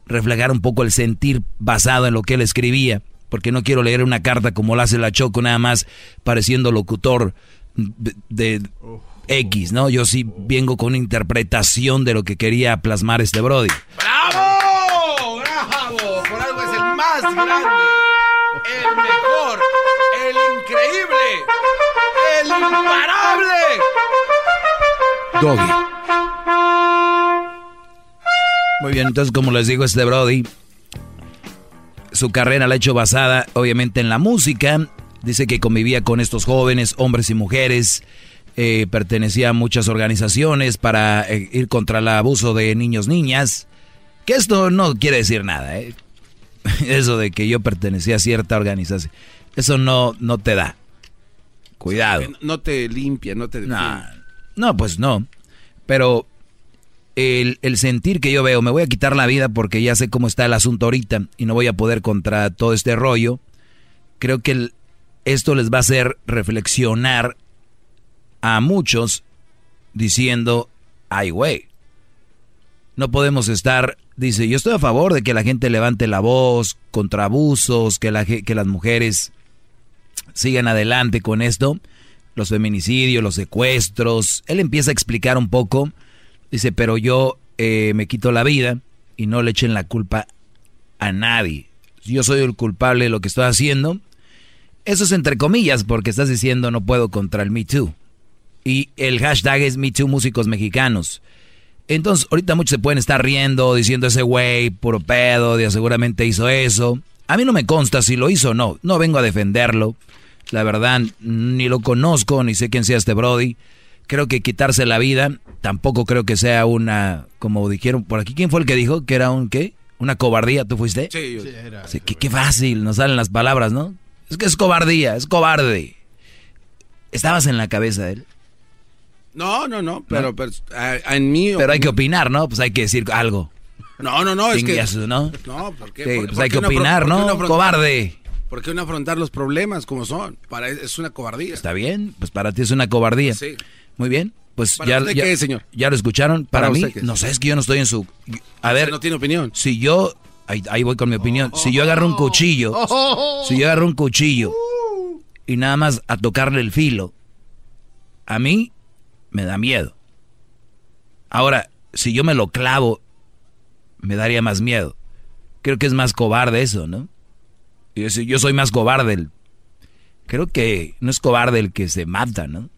reflejar un poco el sentir basado en lo que él escribía, porque no quiero leer una carta como la hace la Choco, nada más pareciendo locutor de X, ¿no? Yo sí vengo con una interpretación de lo que quería plasmar este Brody.
¡Bravo! ¡Bravo! Por algo es el más grande, el mejor, el increíble, el imparable.
Doggy. Muy bien, entonces como les digo, este Brody, su carrera la ha hecho basada obviamente en la música. Dice que convivía con estos jóvenes, hombres y mujeres. Eh, pertenecía a muchas organizaciones para eh, ir contra el abuso de niños, niñas. Que esto no quiere decir nada, ¿eh? Eso de que yo pertenecía a cierta organización. Eso no, no te da. Cuidado.
No te limpia, no te.
No, pues no. Pero el, el sentir que yo veo, me voy a quitar la vida porque ya sé cómo está el asunto ahorita y no voy a poder contra todo este rollo, creo que el- esto les va a hacer reflexionar a muchos diciendo, ay güey, No podemos estar, dice, yo estoy a favor de que la gente levante la voz contra abusos, que, la, que las mujeres sigan adelante con esto, los feminicidios, los secuestros. Él empieza a explicar un poco, dice, pero yo eh, me quito la vida y no le echen la culpa a nadie. Yo soy el culpable de lo que estoy haciendo. Eso es entre comillas, porque estás diciendo no puedo contra el Me Too. Y el hashtag es Me Too Músicos Mexicanos. Entonces, ahorita muchos se pueden estar riendo, diciendo ese güey, puro pedo, de seguramente hizo eso. A mí no me consta si lo hizo o no. No vengo a defenderlo. La verdad, ni lo conozco, ni sé quién sea este Brody. Creo que quitarse la vida, tampoco creo que sea una, como dijeron por aquí, ¿quién fue el que dijo que era un qué? ¿Una cobardía? ¿Tú fuiste?
Sí, yo. Sí,
qué, qué fácil, nos salen las palabras, ¿no? Es que es cobardía, es cobarde. ¿Estabas en la cabeza de él?
No, no, no, pero, pero en mí...
Pero hay que opinar, ¿no? Pues hay que decir algo.
No, no, no, es que...
¿no?
No, ¿por qué?
Sí, pues hay que opinar, ¿no? Cobarde.
¿Por qué no afrontar los problemas como son? Para, es una cobardía.
Está bien, pues para ti es una cobardía.
Sí.
Muy bien. Pues ya,
usted
ya,
qué, señor?
ya lo escucharon. Para,
¿Para
mí,
usted
no sé, es que yo no estoy en su... A ver,
no tiene opinión.
si yo... Ahí, ahí voy con mi opinión. Si yo agarro un cuchillo, si yo agarro un cuchillo y nada más a tocarle el filo, a mí me da miedo. Ahora, si yo me lo clavo, me daría más miedo. Creo que es más cobarde eso, ¿no? Yo, soy- yo soy más cobarde. el- creo que no es cobarde el que se mata, ¿no?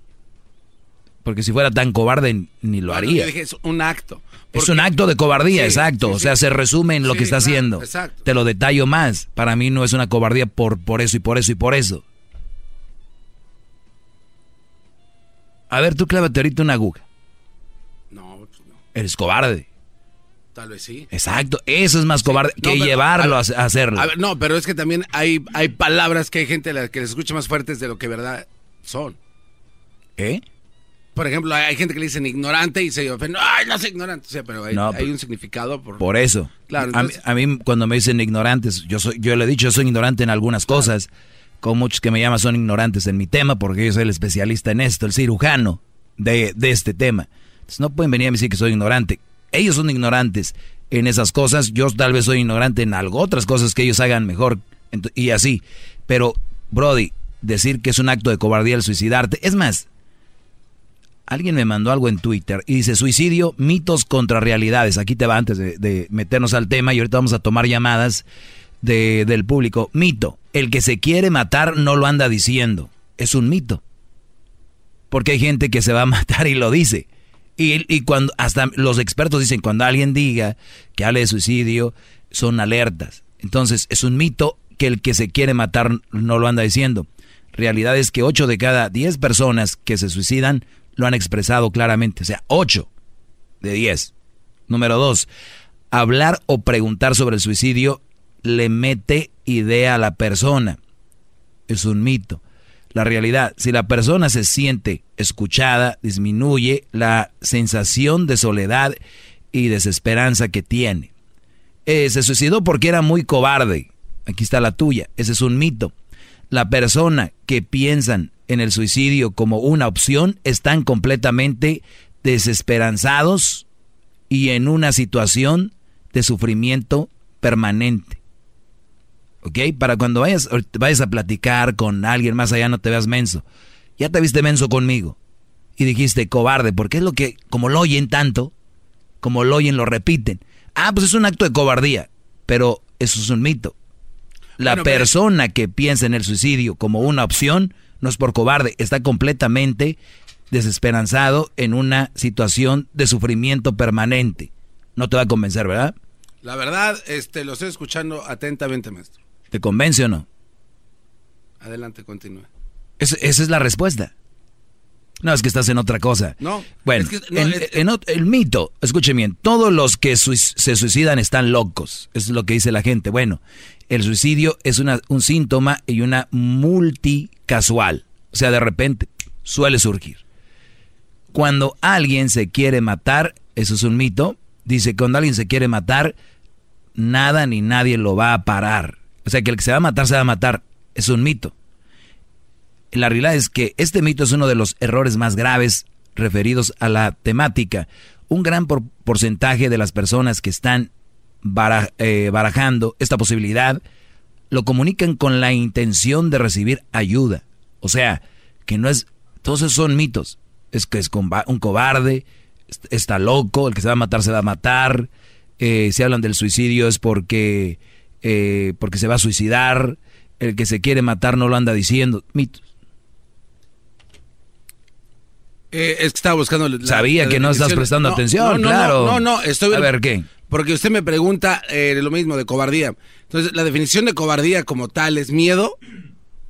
Porque si fuera tan cobarde ni lo haría.
yo dije, es un acto.
Es un acto de cobardía,
Sí,
exacto.
sí,
o sea, se resume en lo que está
claro,
haciendo.
exacto.
Te lo detallo más. Para mí no es una cobardía por, por eso y por eso y por eso. A ver, tú clávate ahorita una aguja.
No, pues no.
Eres cobarde.
Tal vez sí.
Exacto. Eso es más cobarde
No,
que
pero,
llevarlo
a
a,
ver,
a hacerlo.
A ver, no, pero es que también hay, hay palabras que hay gente a la que les escucha más fuertes de lo que verdad son.
¿Eh?
Por ejemplo, hay, hay gente que le dicen ignorante y se ofende. Ay, no soy ignorante. O sea, pero hay,
No,
hay un significado por...
Por eso.
Claro,
a, mí,
entonces-
a mí cuando me dicen ignorantes, yo soy, yo le he dicho, yo soy ignorante en algunas cosas. Como muchos que me llaman son ignorantes en mi tema, porque yo soy el especialista en esto, el cirujano de, de este tema. Entonces no pueden venir a decir que soy ignorante. Ellos son ignorantes en esas cosas, yo tal vez soy ignorante en algo, otras cosas que ellos hagan mejor y así. Pero, Brody, decir que es un acto de cobardía el suicidarte, es más, Alguien me mandó algo en Twitter y dice suicidio, mitos contra realidades. Aquí te va antes de, de meternos al tema y ahorita vamos a tomar llamadas de- del público. Mito, el que se quiere matar no lo anda diciendo. Es un mito. Porque hay gente que se va a matar y lo dice. Y, y cuando hasta los expertos dicen cuando alguien diga que hable de suicidio, son alertas. Entonces es un mito que el que se quiere matar no lo anda diciendo. Realidad es que 8 de cada 10 personas que se suicidan lo han expresado claramente. O sea, 8 de 10. Número 2. Hablar o preguntar sobre el suicidio le mete idea a la persona. Es un mito. La realidad, si la persona se siente escuchada, disminuye la sensación de soledad y desesperanza que tiene. Eh, se suicidó porque era muy cobarde. Aquí está la tuya. Ese es un mito. La persona que piensan en el suicidio como una opción están completamente desesperanzados y en una situación de sufrimiento permanente. ¿Ok? Para cuando vayas, vayas a platicar con alguien más allá no te veas menso. Ya te viste menso conmigo. Y dijiste cobarde, porque es lo que, como lo oyen tanto, como lo oyen, lo repiten. Ah, pues es un acto de cobardía, pero eso es un mito. La
Bueno, pero-
persona que piensa en el suicidio como una opción no es por cobarde, está completamente desesperanzado en una situación de sufrimiento permanente. No te va a convencer, ¿verdad?
La verdad, este, lo estoy escuchando atentamente, maestro.
¿Te convence o no?
Adelante, continúe.
Es- esa es la respuesta. No, es que estás en otra cosa.
No,
Bueno,
es que- no,
en-
es-
en ot- el mito, escuchen bien, todos los que se suicidan están locos. Eso es lo que dice la gente. Bueno, el suicidio es una- un síntoma y una multicasual. O sea, de repente suele surgir. Cuando alguien se quiere matar, eso es un mito, dice, cuando alguien se quiere matar, nada ni nadie lo va a parar. O sea, que el que se va a matar, se va a matar. Es un mito. La realidad es que este mito es uno de los errores más graves referidos a la temática. un gran por- porcentaje de las personas que están eh, barajando esta posibilidad lo comunican con la intención de recibir ayuda. O sea, que no es, todos esos son mitos. Es que es un cobarde, est- está loco, el que se va a matar se va a matar. Eh, si hablan del suicidio es porque, eh, porque se va a suicidar. El que se quiere matar no lo anda diciendo. Mitos.
Eh, es que estaba buscando. la-
Sabía
la
que no estás prestando
No,
atención,
no, no,
claro.
No, no, no, estoy.
A ver, ¿qué?
Porque usted me pregunta eh, lo mismo de cobardía. Entonces, la definición de cobardía como tal es miedo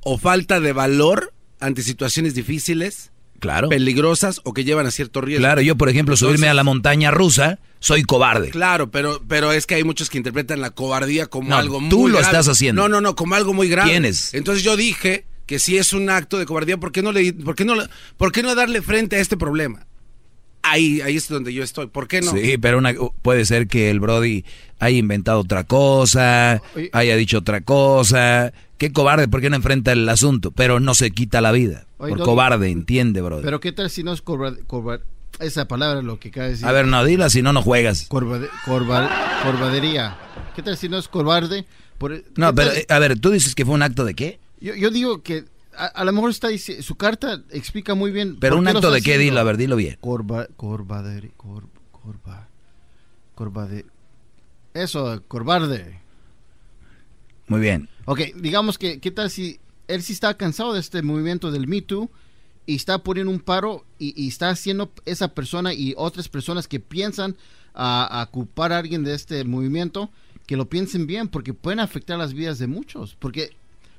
o falta de valor ante situaciones difíciles,
claro.
peligrosas o que llevan a cierto riesgo.
Claro, yo por ejemplo subirme a la montaña rusa, soy cobarde.
Claro, pero, pero es que hay muchos que interpretan la cobardía como
No,
algo muy
tú lo
grave.
estás haciendo.
No, no, no, como algo muy grave.
¿Quiénes?
Entonces yo dije que si es un acto de cobardía, ¿por qué no le, por qué no, por qué no darle frente a este problema? Ahí, ahí es donde yo estoy. ¿Por qué no?
Sí, pero una, puede ser que el Brody haya inventado otra cosa, haya dicho otra cosa. Qué cobarde, ¿por qué no enfrenta el asunto? Pero no se quita la vida.
Oye,
por cobarde, entiende, Brody.
Pero qué tal si no es corba- esa palabra lo que acaba de decir.
A ver, no, dila, si no, no juegas.
Corbade- corba- corbadería. ¿Qué tal si no es cobarde? Por-
No,
¿qué
pero,
tal-
a ver, tú dices que fue un acto de qué?
yo, yo digo que a, a lo mejor está su carta explica muy bien.
Pero un acto de qué, dilo, a ver, dilo bien.
Corba, corbadería, cor- corba, corbade, eso, corbarde.
Muy bien.
Ok, digamos que, ¿qué tal si él sí está cansado de este movimiento del Me Too y está poniendo un paro y, está haciendo esa persona y otras personas que piensan a, a culpar a alguien de este movimiento, que lo piensen bien, porque pueden afectar las vidas de muchos, porque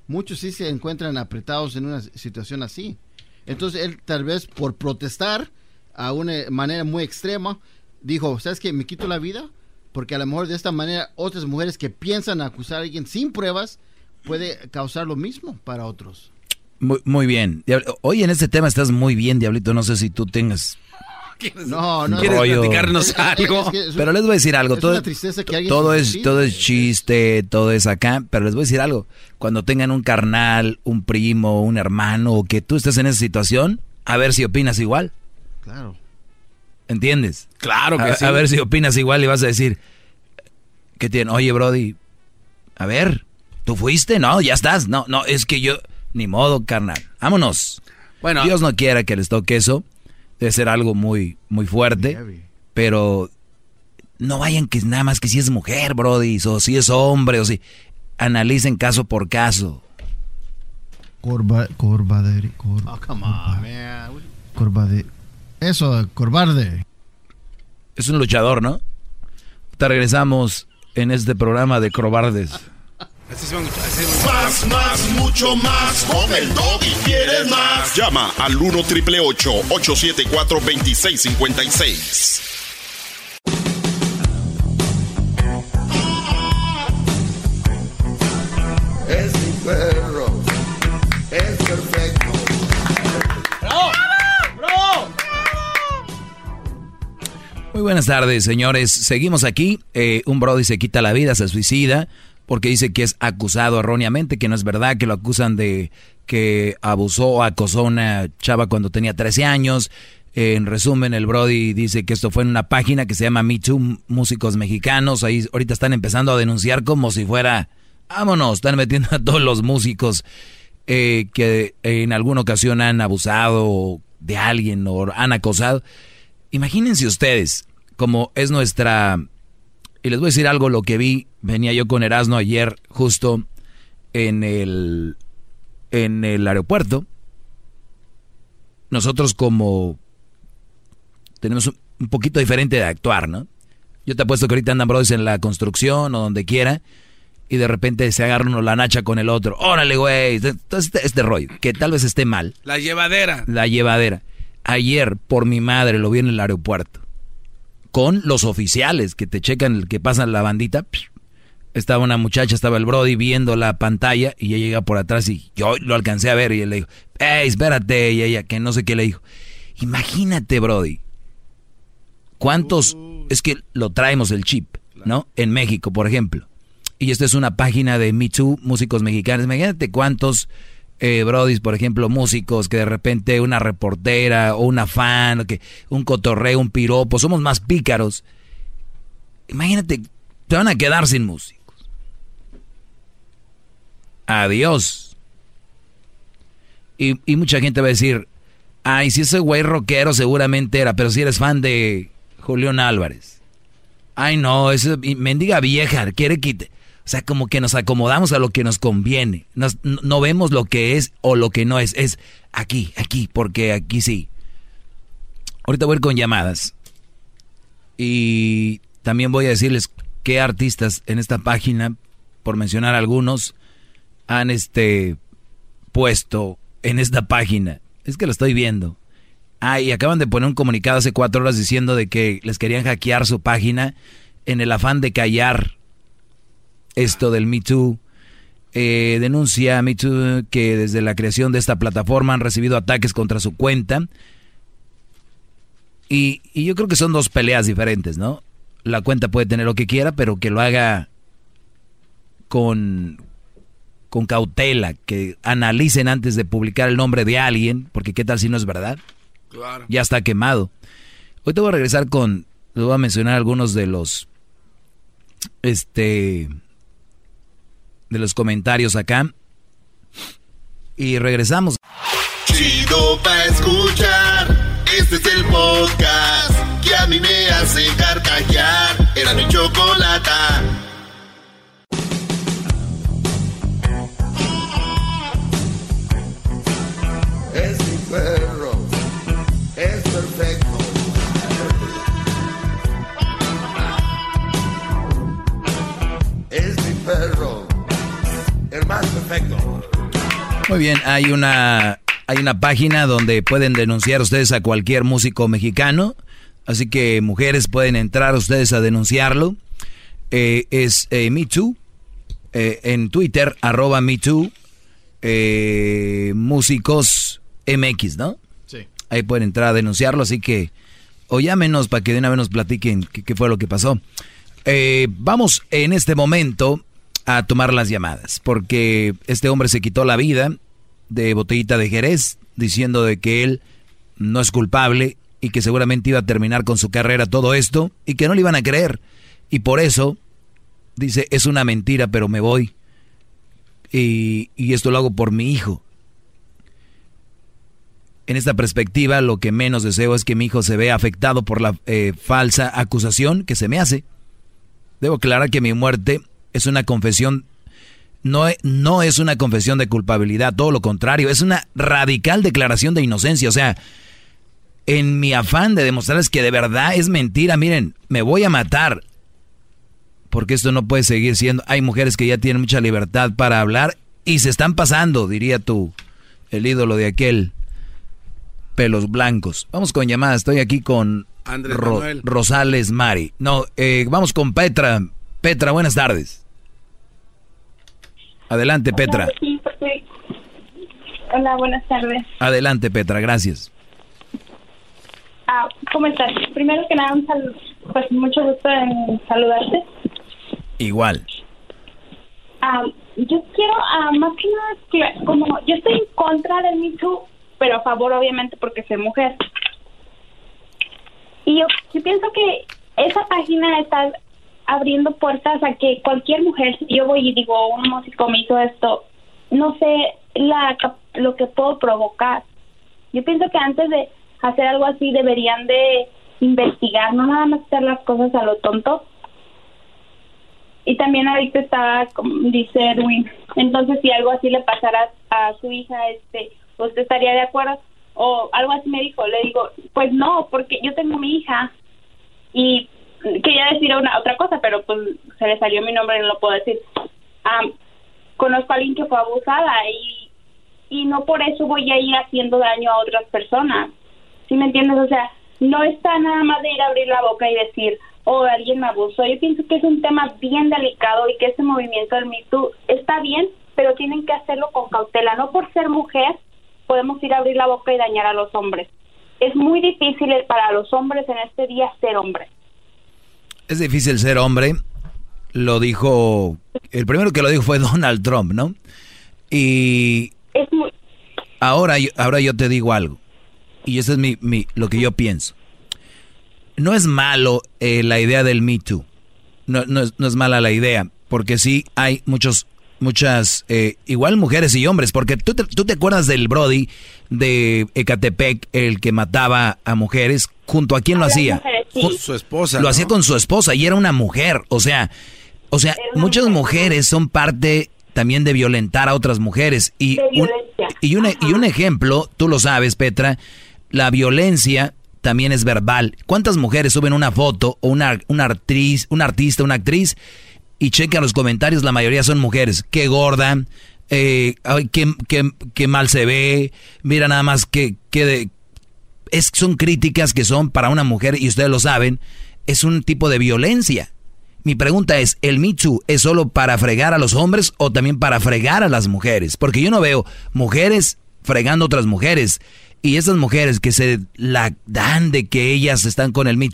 muchos sí se encuentran apretados en una situación así. Entonces él tal vez por protestar a una manera muy extrema, dijo, ¿sabes qué? Me quito la vida, porque a lo mejor de esta manera otras mujeres que piensan acusar a alguien sin pruebas puede causar lo mismo para otros.
Muy, muy bien. Hoy en este tema estás muy bien, Diablito. No sé si tú tengas
No, no.
un rollo.
Es- es- es que es-
Pero les voy a decir algo.
es
todo,
una tristeza que alguien
todo
se
es,
suicide.
todo es chiste, todo es acá. Pero les voy a decir algo. Cuando tengan un carnal, un primo, un hermano, o que tú estés en esa situación, a ver si opinas igual.
Claro.
¿Entiendes?
Claro que
a,
sí.
a ver si opinas igual y vas a decir, ¿qué tiene? Oye, Brody, a ver, ¿tú fuiste? No, ya estás. No, no, es que yo, ni modo, carnal. Vámonos.
Bueno.
Dios no quiera que les toque eso. Debe ser algo muy, muy fuerte. Pero no vayan que nada más que si es mujer, Brody, o si es hombre, o si. Analicen caso por caso.
Corba, corbadería. oh, come on, man. Corbade. Eso, corbarde.
Es un luchador, ¿no? Te regresamos en este programa de Crobardes.
Más, más, mucho más. Con el y quieres más. Llama al 1 triple 874 2656.
Es mi perro. Es perfecto.
¡Bravo! ¡Bravo!
Muy buenas tardes, señores. Seguimos aquí. Eh, un Brody se quita la vida, se suicida, porque dice que es acusado erróneamente, que no es verdad, que lo acusan de que abusó o acosó a una chava cuando tenía 13 años. En resumen, el Brody dice que esto fue en una página que se llama Me Too Músicos Mexicanos. Ahí ahorita están empezando a denunciar como si fuera, vámonos, están metiendo a todos los músicos eh, que en alguna ocasión han abusado de alguien o han acosado. Imagínense ustedes, como es nuestra... Y les voy a decir algo, lo que vi, venía yo con Erasmo ayer justo en el, en el aeropuerto. Nosotros como tenemos un, un poquito diferente de actuar, ¿no? Yo te apuesto que ahorita andan brothers en la construcción o donde quiera y de repente se agarra uno la nacha con el otro. Órale, güey. Entonces este, este rollo, que tal vez esté mal.
La llevadera.
La llevadera. Ayer, por mi madre, lo vi en el aeropuerto. Con los oficiales que te checan, que pasan la bandita. Estaba una muchacha, estaba el Brody viendo la pantalla y ella llega por atrás y yo lo alcancé a ver y él le dijo, hey, espérate, y ella, que no sé qué le dijo. Imagínate, Brody. ¿Cuántos? Es que lo traemos el chip, ¿no? En México, por ejemplo. Y esta es una página de Me Too, músicos mexicanos. Imagínate cuántos eh, por ejemplo, músicos, que de repente una reportera o una fan, que un cotorreo, un piropo, somos más pícaros. Imagínate, te van a quedar sin músicos. Adiós. Y, y mucha gente va a decir, ay, si ese güey rockero seguramente era, pero si eres fan de Julián Álvarez. Ay, no, esa mendiga vieja, quiere quitar. O sea, como que nos acomodamos a lo que nos conviene. no vemos lo que es o lo que no es. Es aquí, aquí, porque aquí sí. Ahorita voy a ir con llamadas. Y también voy a decirles qué artistas en esta página, por mencionar algunos, han este puesto en esta página. Es que lo estoy viendo. Ah, y acaban de poner un comunicado hace cuatro horas diciendo de que les querían hackear su página en el afán de callar esto del Me Too. Eh, denuncia Me Too que desde la creación de esta plataforma han recibido ataques contra su cuenta. Y, yo creo que son dos peleas diferentes, ¿no? La cuenta puede tener lo que quiera, pero que lo haga con, con cautela, que analicen antes de publicar el nombre de alguien, porque qué tal si no es verdad. Claro. Ya está quemado. Hoy te voy a regresar con, les voy a mencionar algunos de los, este, de los comentarios acá. Y regresamos.
Chido pa escuchar. Este es el podcast que a mí me hace carcajear. Era mi chocolata.
Es mi perro. Es perfecto. Es mi perro más perfecto.
Muy bien, hay una, hay una página donde pueden denunciar ustedes a cualquier músico mexicano. Así que mujeres pueden entrar ustedes a denunciarlo. Eh, es eh, MeToo. Eh, en Twitter, arroba MeToo. Eh, músicos MX, ¿no? Sí. Ahí pueden entrar a denunciarlo. Así que, o llámenos para que de una vez nos platiquen qué, qué fue lo que pasó. vamos en este momento a tomar las llamadas, porque este hombre se quitó la vida de botellita de Jerez, diciendo de que él no es culpable y que seguramente iba a terminar con su carrera todo esto y que no le iban a creer. Y por eso dice, es una mentira, pero me voy. Y, esto lo hago por mi hijo. En esta perspectiva, lo que menos deseo es que mi hijo se vea afectado por la eh, falsa acusación que se me hace. Debo aclarar que mi muerte es una confesión, no, no es una confesión de culpabilidad, todo lo contrario, es una radical declaración de inocencia. O sea, en mi afán de demostrarles que de verdad es mentira, miren, me voy a matar. Porque esto no puede seguir siendo. Hay mujeres que ya tienen mucha libertad para hablar y se están pasando, diría tú, el ídolo de aquel pelos blancos. Vamos con llamadas. Estoy aquí con Rosales Mari. No, eh, vamos con Petra. Petra, buenas tardes. Adelante, Petra.
Hola, buenas tardes.
Adelante, Petra, gracias.
Ah, ¿Cómo estás? Primero que nada, un saludo, pues mucho gusto en saludarte.
Igual.
Ah, yo quiero, ah, más que nada, como yo estoy en contra del Me pero a favor, obviamente, porque soy mujer. Y yo, yo pienso que esa página está abriendo puertas a que cualquier mujer, yo voy y digo, un músico me hizo esto, no sé la, lo que puedo provocar. Yo pienso que antes de hacer algo así deberían de investigar, no nada más hacer las cosas a lo tonto. Y también ahorita estaba, dice Edwin, entonces si algo así le pasara a su hija, este, ¿usted estaría de acuerdo? O algo así me dijo, le digo, pues no, porque yo tengo mi hija y quería decir una otra cosa, pero pues se le salió mi nombre y no lo puedo decir. conozco a alguien que fue abusada y, y no por eso voy a ir haciendo daño a otras personas. ¿Sí me entiendes? O sea, no está nada más de ir a abrir la boca y decir, oh, alguien me abusó. Yo pienso que es un tema bien delicado y que ese movimiento del Me está bien, pero tienen que hacerlo con cautela. No por ser mujer podemos ir a abrir la boca y dañar a los hombres. Es muy difícil para los hombres en este día ser hombres.
Es difícil ser hombre. Lo dijo. El primero que lo dijo fue Donald Trump, ¿no? Y.
Es muy,
Ahora, yo- ahora yo te digo algo. Y eso es mi, mi- lo que yo pienso. No es malo eh, la idea del Me Too. No, no es, no es mala la idea. Porque sí hay muchos, muchas, eh, igual mujeres y hombres. Porque tú te, tú te acuerdas del Brody de Ecatepec, el que mataba a mujeres. ¿Junto a quién lo hacía?
mujeres, sí. Con su esposa,
Lo
¿no?
hacía con su esposa y era una mujer. O sea, o sea, muchas mujeres son parte también de violentar a otras mujeres. Y
De
un, y, un, y un ejemplo, tú lo sabes, Petra, la violencia también es verbal. ¿Cuántas mujeres suben una foto o una, una actriz, un artista, una actriz y checan los comentarios? La mayoría son mujeres. Qué gorda, eh, ay, qué, qué- qué mal se ve, mira nada más que, que de- es, son críticas que son para una mujer, y ustedes lo saben, es un tipo de violencia. Mi pregunta es, ¿el Too es solo para fregar a los hombres o también para fregar a las mujeres? Porque yo no veo mujeres fregando a otras mujeres. Y esas mujeres que se la dan de que ellas están con el Me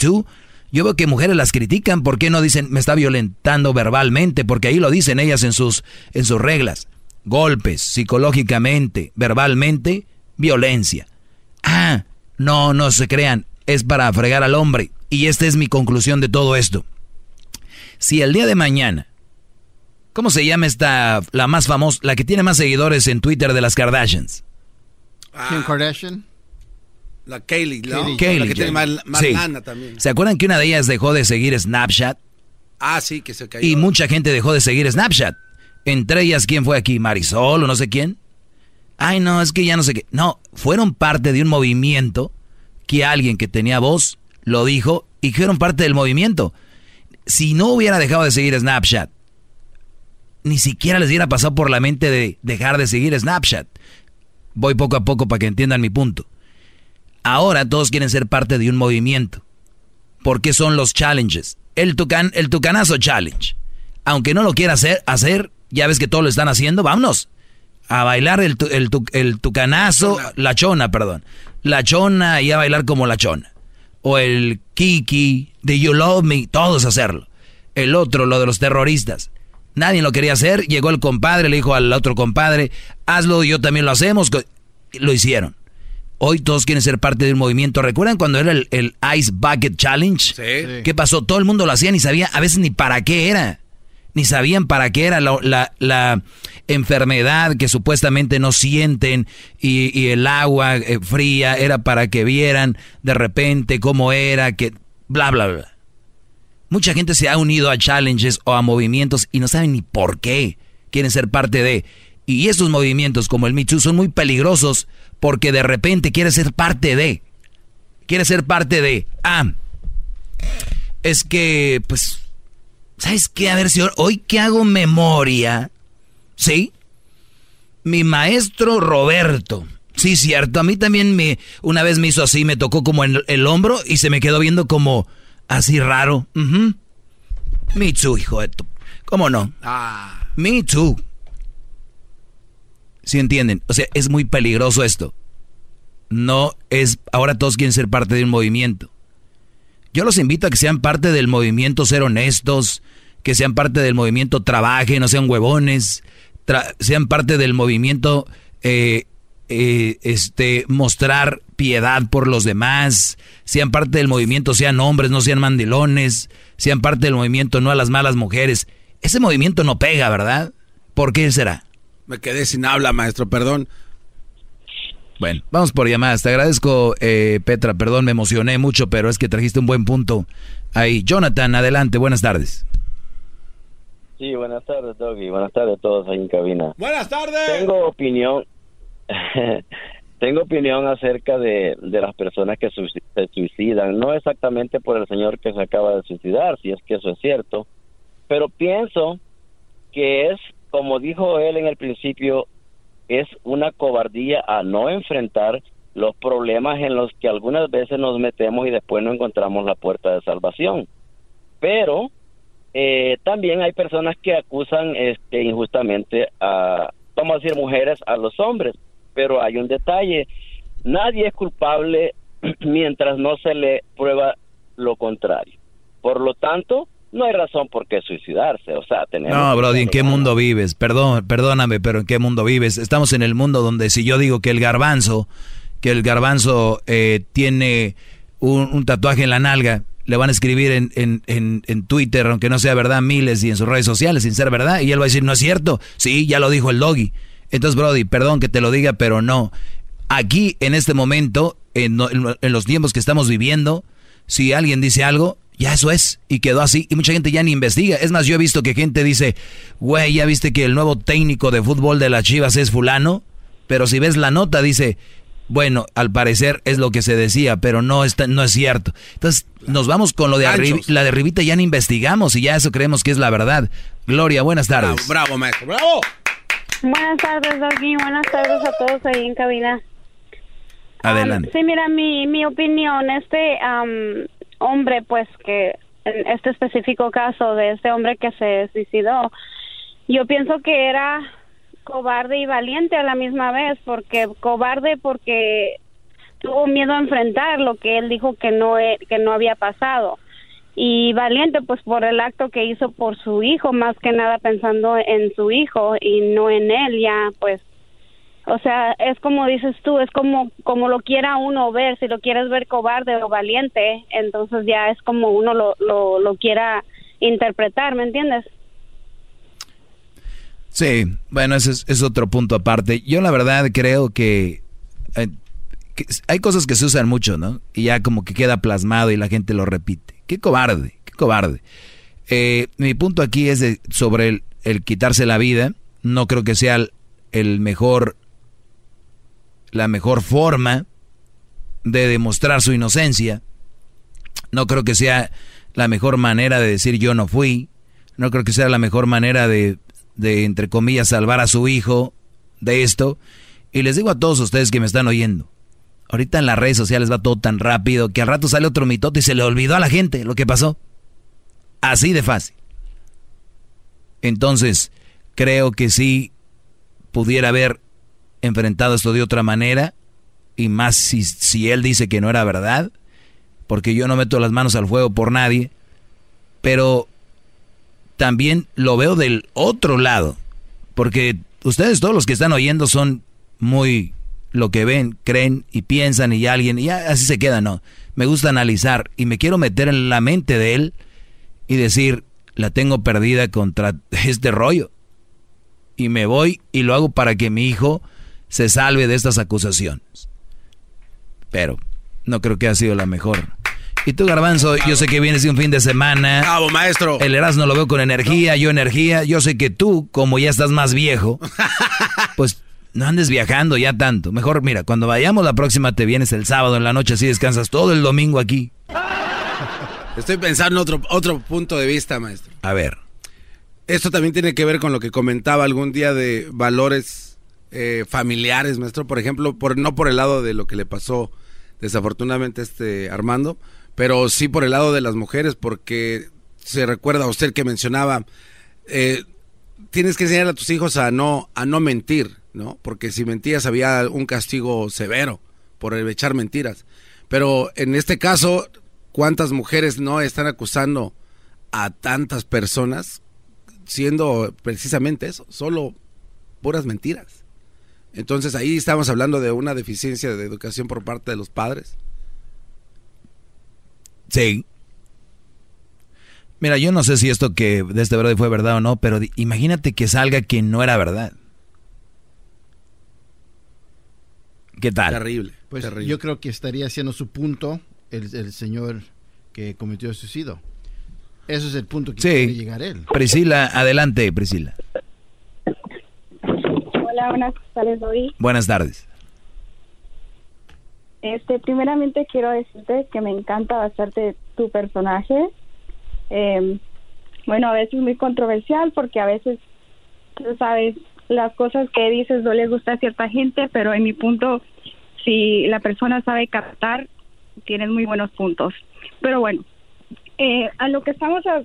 yo veo que mujeres las critican. ¿Por qué no dicen me está violentando verbalmente? Porque ahí lo dicen ellas en sus, en sus reglas. Golpes, psicológicamente, verbalmente, violencia. Ah, no, no se crean, es para fregar al hombre. Y esta es mi conclusión de todo esto. Si el día de mañana, ¿cómo se llama esta, la más famosa, la que tiene más seguidores en Twitter de las Kardashians?
Kim Kardashian.
La Kaylee, ¿no?
Kaylee
La que tiene más, más
Sí.
lana también.
¿Se acuerdan que una de ellas dejó de seguir Snapchat?
Ah, sí, que se cayó.
Y mucha gente dejó de seguir Snapchat. Entre ellas, ¿quién fue aquí? ¿Marisol o no sé quién? Ay, no, es que ya no sé qué. No, fueron parte de un movimiento que alguien que tenía voz lo dijo y fueron parte del movimiento. Si no hubiera dejado de seguir Snapchat, ni siquiera les hubiera pasado por la mente de dejar de seguir Snapchat. Voy poco a poco para que entiendan mi punto. Ahora todos quieren ser parte de un movimiento. ¿Por qué son los challenges? El, el tucanazo challenge. Aunque no lo quiera hacer, hacer, ya ves que todos lo están haciendo, vámonos. A bailar el, tu- el, tu- el tucanazo, la chona, perdón. La chona y a bailar como la chona. O el kiki, de You Love Me, todos hacerlo. El otro, lo de los terroristas. Nadie lo quería hacer, llegó el compadre, le dijo al otro compadre, hazlo, yo también lo hacemos. Lo hicieron. Hoy todos quieren ser parte de un movimiento. ¿Recuerdan cuando era el, el Ice Bucket Challenge?
Sí.
¿Qué pasó? Todo el mundo lo hacía ni sabía a veces ni para qué era. Ni sabían para qué era la, la- la enfermedad que supuestamente no sienten y, y el agua eh, fría era para que vieran de repente cómo era, que bla, bla, bla. Mucha gente se ha unido a challenges o a movimientos y no saben ni por qué quieren ser parte de. Y estos movimientos como el Me Too son muy peligrosos porque de repente quieres ser parte de. Quieres ser parte de. Ah, es que, pues, ¿sabes qué? A ver si hoy- que hago memoria, ¿sí? Mi maestro Roberto. Sí, cierto. A mí también me, una vez me hizo así, me tocó como en el hombro y se me quedó viendo como así raro. Me too, hijo de tu... ¿Cómo no?
Ah.
Me too. ¿Sí entienden? O sea, es muy peligroso esto. No es... Ahora todos quieren ser parte de un movimiento. Yo los invito a que sean parte del movimiento ser honestos, que sean parte del movimiento trabajen, no sean huevones, tra- sean parte del movimiento eh, eh, este, mostrar piedad por los demás, sean parte del movimiento, sean hombres, no sean mandilones, sean parte del movimiento, no a las malas mujeres. Ese movimiento no pega, ¿verdad? ¿Por qué será?
Me quedé sin habla, maestro, perdón.
Bueno, vamos por llamadas. Te agradezco, eh, Petra. Perdón, me emocioné mucho, pero es que trajiste un buen punto. Ahí, Jonathan, adelante. Buenas tardes.
Sí, buenas tardes, Doggy. Buenas tardes a todos ahí en cabina.
Buenas tardes.
Tengo opinión. Tengo opinión acerca de, de las personas que se suicidan. No exactamente por el señor que se acaba de suicidar, si es que eso es cierto. Pero pienso que es, como dijo él en el principio, es una cobardía a no enfrentar los problemas en los que algunas veces nos metemos y después no encontramos la puerta de salvación. Pero eh, también hay personas que acusan este, injustamente a, vamos a decir, mujeres a los hombres, pero hay un detalle, nadie es culpable mientras no se le prueba lo contrario. Por lo tanto, no hay razón por qué suicidarse. O sea, tenemos.
No, Brody, ¿en qué mundo vives? Perdón, perdóname, pero ¿en qué mundo vives? Estamos en el mundo donde si yo digo que el garbanzo, que el garbanzo eh, tiene un, tatuaje en la nalga, le van a escribir en, en, en, Twitter, aunque no sea verdad, miles y en sus redes sociales, sin ser verdad, y él va a decir, no es cierto. Sí, ya lo dijo el doggy. Entonces, Brody, perdón que te lo diga, pero no. Aquí, en este momento, en, en- en los tiempos que estamos viviendo, si alguien dice algo, ya eso es, y quedó así, y mucha gente ya ni investiga. Es más, yo he visto que gente dice, güey, ya viste que el nuevo técnico de fútbol de las Chivas es fulano, pero si ves la nota dice, bueno, al parecer es lo que se decía, pero no, está, no es cierto. Entonces, nos vamos con lo de arriba, la de arribita ya ni investigamos y ya eso creemos que es la verdad. Gloria, buenas tardes.
Bravo, maestro, bravo.
Buenas tardes, Doggy. Buenas tardes a todos ahí en cabina.
Adelante.
Sí, mira, mi, mi opinión, este hombre, pues que en este específico caso de este hombre que se suicidó, yo pienso que era cobarde y valiente a la misma vez, porque cobarde porque tuvo miedo a enfrentar lo que él dijo que no e- que no había pasado y valiente pues por el acto que hizo por su hijo más que nada pensando en su hijo y no en él ya pues o sea, es como dices tú, es como como lo quiera uno ver, si lo quieres ver cobarde o valiente, entonces ya es como uno lo, lo, lo quiera interpretar, ¿me entiendes?
Sí, bueno, ese es, es otro punto aparte. Yo la verdad creo que, eh, hay cosas que se usan mucho, ¿no? Y ya como que queda plasmado y la gente lo repite. Qué cobarde, qué cobarde. Eh, mi punto aquí es de- sobre el, quitarse la vida. No creo que sea el mejor, la mejor forma de demostrar su inocencia. No creo que sea la mejor manera de decir yo no fui. No creo que sea la mejor manera de, de, entre comillas, salvar a su hijo de esto. Y les digo a todos ustedes que me están oyendo, ahorita en las redes sociales va todo tan rápido que al rato sale otro mitote y se le olvidó a la gente lo que pasó. Así de fácil. Entonces, creo que sí pudiera haber enfrentado esto de otra manera y más si, si él dice que no era verdad, porque yo no meto las manos al fuego por nadie, pero también lo veo del otro lado, porque ustedes todos los que están oyendo son muy lo que ven, creen y piensan y alguien, y así se queda, no. Me gusta analizar y me quiero meter en la mente de él y decir, la tengo perdida contra este rollo. Y me voy y lo hago para que mi hijo se salve de estas acusaciones. Pero no creo que ha sido la mejor. Y tú, Garbanzo, yo sé que vienes de un fin de semana.
Bravo, maestro.
El Erasmo lo veo con energía, yo energía. Yo sé que tú, como ya estás más viejo, pues no andes viajando ya tanto. Mejor, mira, cuando vayamos la próxima te vienes el sábado en la noche, así descansas todo el domingo aquí.
Estoy pensando en otro, otro punto de vista, maestro.
A ver.
Esto también tiene que ver con lo que comentaba algún día de valores eh, familiares, maestro. Por ejemplo, por, no por el lado de lo que le pasó desafortunadamente a este Armando, pero sí por el lado de las mujeres, porque se recuerda a usted que mencionaba, eh, tienes que enseñar a tus hijos a no, a no mentir, ¿no? Porque si mentías había un castigo severo por echar mentiras. Pero en este caso, ¿cuántas mujeres no están acusando a tantas personas siendo precisamente eso, solo puras mentiras? Entonces ahí estamos hablando de una deficiencia de educación por parte de los padres.
Sí. Mira, yo no sé si esto que de este brother fue verdad o no, pero imagínate que salga que no era verdad. ¿Qué tal?
Terrible.
Pues yo creo que estaría haciendo su punto el, el señor que cometió el suicidio. Ese es el punto que quiere
Sí.
llegar él.
Priscila, adelante, Priscila.
Hola, buenas tardes, Doggy.
Buenas tardes.
Este, primeramente quiero decirte que me encanta bastante tu personaje. Eh, bueno, a veces muy controversial porque a veces, tú sabes, las cosas que dices no le gusta a cierta gente, pero en mi punto, si la persona sabe captar, tienes muy buenos puntos. Pero bueno, eh, a lo que estamos, a-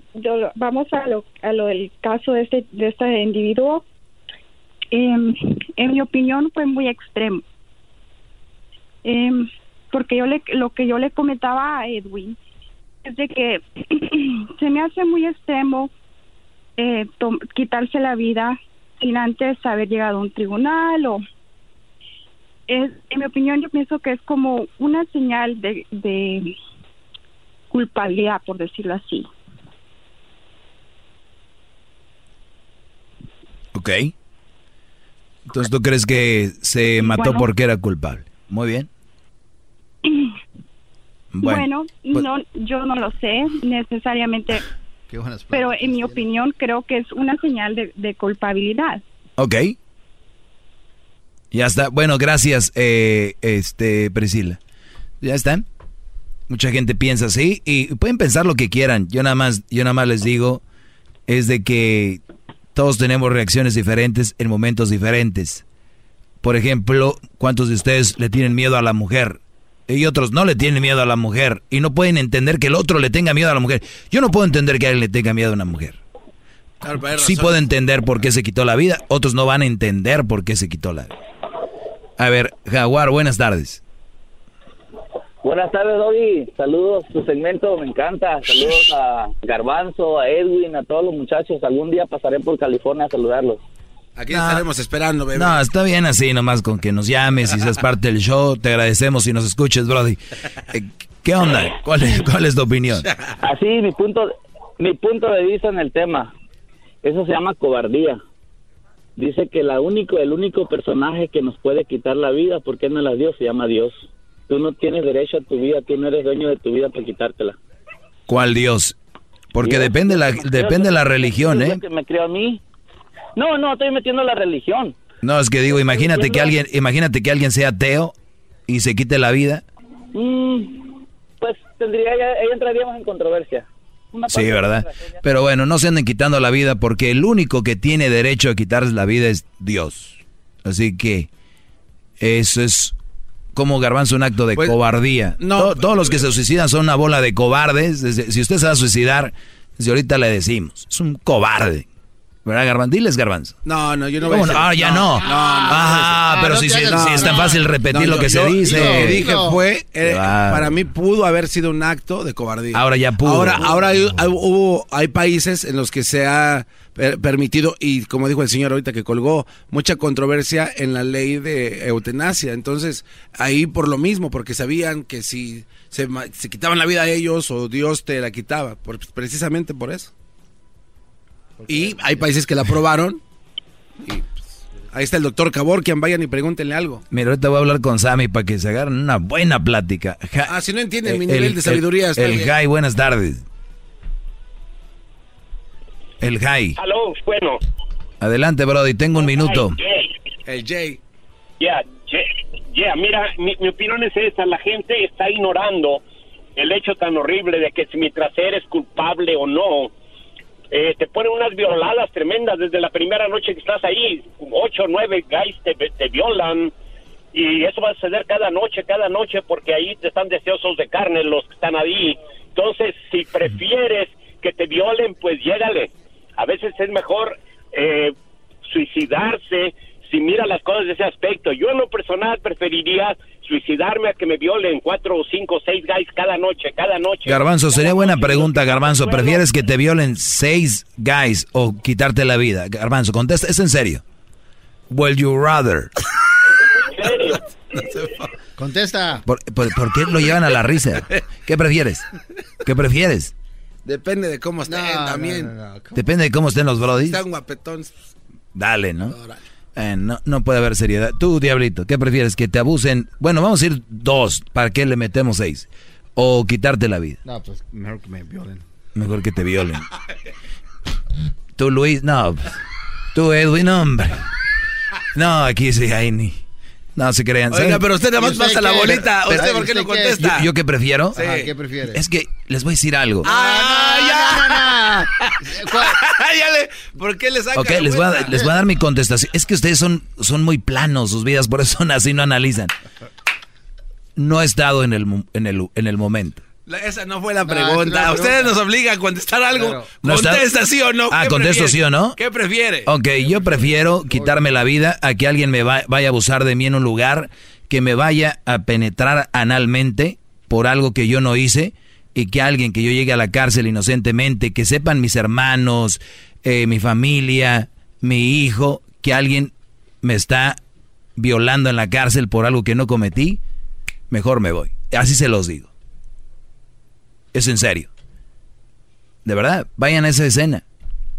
vamos a lo, a lo del caso de este, de este individuo. Em, en mi opinión fue muy extremo. Em, porque yo le, lo que yo le comentaba a Edwin
es de que se me hace muy extremo eh, quitarse la vida sin antes haber llegado a un tribunal o es, en mi opinión yo pienso que es como una señal de, de culpabilidad por decirlo así
Ok. Entonces tú crees que se mató
Bueno.
porque era culpable. Muy bien. Bueno,
Bueno,
pues-
no, yo no lo sé necesariamente, pero en mi opinión creo que es una señal de, de culpabilidad.
Ok. Ya está. Bueno, gracias, eh, este, Priscila. Ya está. Mucha gente piensa así y pueden pensar lo que quieran. Yo nada más, yo nada más les digo es de que todos tenemos reacciones diferentes en momentos diferentes. Por ejemplo, ¿cuántos de ustedes le tienen miedo a la mujer? Y otros no le tienen miedo a la mujer y no pueden entender que el otro le tenga miedo a la mujer. Yo no puedo entender que alguien le tenga miedo a una mujer.
Claro,
Sí puedo entender por qué se quitó la vida, otros no van a entender por qué se quitó la vida. A ver, Jaguar, buenas tardes.
Buenas tardes, Doggy. Saludos, tu segmento me encanta. Saludos a Garbanzo, a Edwin, a todos los muchachos. Algún día pasaré por California a saludarlos.
Aquí estaremos esperando, bebé.
No, está bien así, nomás con que nos llames y seas parte del show. Te agradecemos si nos escuches, Brody. Eh, ¿Qué onda? ¿Cuál es, cuál es tu opinión?
Así, mi punto, mi punto de vista en el tema. Eso se llama cobardía. Dice que la único, el único personaje que nos puede quitar la vida, ¿por qué no la dio? Se llama Dios. Tú no tienes derecho a tu vida, tú no eres dueño de tu vida para quitártela.
¿Cuál Dios? Porque
Dios.
depende la, depende la religión,
Dios
¿eh?
que me creó a mí. No, no, estoy metiendo la religión.
No, es que digo, imagínate que alguien, imagínate que alguien sea ateo y se quite la vida.
Mm, pues tendría, ya, ahí entraríamos en controversia.
Sí, ¿verdad? Pero bueno, no se anden quitando la vida porque el único que tiene derecho a quitarles la vida es Dios. Así que eso es como garbanzo un acto de
Pues,
cobardía.
no,
To- todos los que se suicidan son una bola de cobardes. Si usted se va a suicidar, desde ahorita le decimos, es un cobarde. ¿Verdad, Garbanzo? Diles, Garbanzo.
No, no, yo no voy a
¿Cómo no?
decir-
Ah, ya no. Ah, pero si, es tan fácil repetir
No,
lo
yo-
que se dice.
Lo que dije fue, eh,
Claro.
para mí pudo haber sido un acto de cobardía.
Ahora ya pudo.
Ahora, ahora hay, hay- hubo, hay países en los que se ha per- permitido, y como dijo el señor ahorita que colgó, mucha controversia en la ley de eutanasia. Entonces, ahí por lo mismo, porque sabían que si se, ma- se quitaban la vida a ellos o Dios te la quitaba, por- precisamente por eso. Y hay países que la aprobaron. Y pues, ahí está el doctor Caborquian, vayan y pregúntenle algo.
Mira, ahorita voy a hablar con Sammy para que se agarren una buena plática. Ja-
Ah, si no entienden
Eh,
mi nivel de sabiduría, está
El,
bien.
Jai, buenas tardes. El Jai.
Aló, bueno.
Adelante, Brody, tengo un minuto.
El Jay.
Ya, mira, mi, mi opinión es esta, la gente está ignorando el hecho tan horrible de que si mientras eres culpable o no, eh, te ponen unas violadas tremendas desde la primera noche que estás ahí, ocho nueve guys te, te violan y eso va a suceder cada noche, cada noche porque ahí te están deseosos de carne los que están ahí. Entonces, si prefieres que te violen, pues llégale. A veces es mejor eh, suicidarse si mira las cosas de ese aspecto. Yo en lo personal preferiría suicidarme a que me violen cuatro o cinco o seis guys cada noche, cada noche.
Garbanzo, sería buena pregunta, Garbanzo. ¿Prefieres que te violen seis guys o quitarte la vida? Garbanzo, contesta, es en serio. Will you rather?
Contesta.
¿Por, por, por qué lo llevan a la risa? ¿Qué prefieres? ¿Qué prefieres?
Depende de cómo estén también.
Depende de cómo estén los brodis.
Están guapetón.
Dale, ¿no? Eh, no, no puede haber seriedad. Tú, Diablito, ¿qué prefieres? ¿Que te abusen? Bueno, vamos a ir dos. ¿Para qué le metemos seis? ¿O quitarte la vida?
No, pues mejor que me violen.
Mejor que te violen. Tú, Luis, no. Tú, Edwin, hombre. No, aquí sí hay ni. No se crean.
Oiga, pero usted nada más
¿Y usted
pasa la bolita.
Pero-
¿Usted por qué no contesta?
¿Yo, yo qué prefiero?
Ajá, ¿Qué prefiere?
Es que les voy a decir algo.
¡Ah, ya! ya le, ¿Por qué le saca
Ok,
la
les voy, a, les voy a dar mi contestación. Es que ustedes son, son muy planos sus vidas, por eso son así, no analizan. No he estado en el, en el, en el momento.
La- esa no fue la
No,
pregunta.
la
Ustedes nos obligan a contestar algo.
Claro.
¿No está?
Contesta sí o no.
Ah,
¿Qué
contesto
prefiere?
sí o no.
¿Qué prefiere?
Ok, yo prefiero quitarme la vida a que alguien me va- vaya a abusar de mí en un lugar, que me vaya a penetrar analmente por algo que yo no hice y que alguien que yo llegue a la cárcel inocentemente, que sepan mis hermanos, eh, mi familia, mi hijo, que alguien me está violando en la cárcel por algo que no cometí, mejor me voy. Así se los digo. Es en serio. De verdad, vayan a esa escena.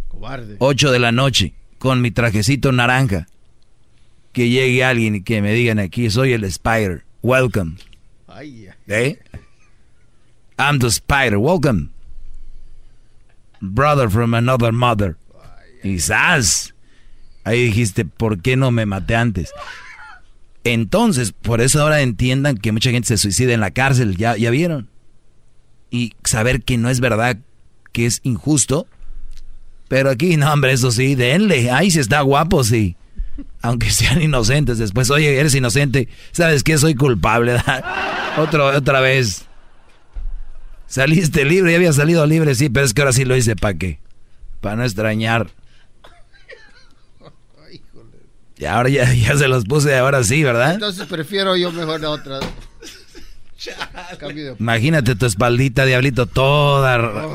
Cobarde.
8 de la noche, con mi trajecito naranja. Que llegue alguien y que me digan aquí, soy el Spider. Welcome.
Ay.
¿Eh? I'm the Spider. Welcome. Brother from another mother. ¡zas! Ahí dijiste, ¿por qué no me maté antes? Entonces, por eso ahora entiendan que mucha gente se suicida en la cárcel, ¿ya, ya vieron? Y saber que no es verdad, que es injusto. Pero aquí, no, hombre, eso sí, denle. Ahí sí está guapo, sí. Aunque sean inocentes después. Oye, eres inocente. ¿Sabes qué? Soy culpable. Otro, otra vez. Saliste libre, ya había salido libre, sí, pero es que ahora sí lo hice, ¿para qué? Para no extrañar. Y ahora ya, ya se los puse, ahora sí, ¿verdad?
Entonces prefiero yo mejor la otra.
Imagínate tu espaldita, diablito, toda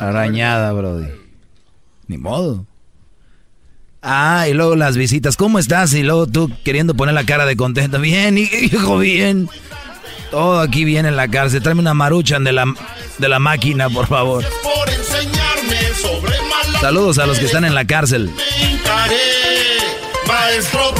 arañada, brody. Ni modo. Ah, y luego las visitas. ¿Cómo estás? Y luego tú queriendo poner la cara de contento. Bien, hijo, bien. Todo aquí bien en la cárcel. Tráeme una maruchan de la, de la máquina, por favor.
Por enseñarme sobre malas
Saludos a los que están en la cárcel.
Maestro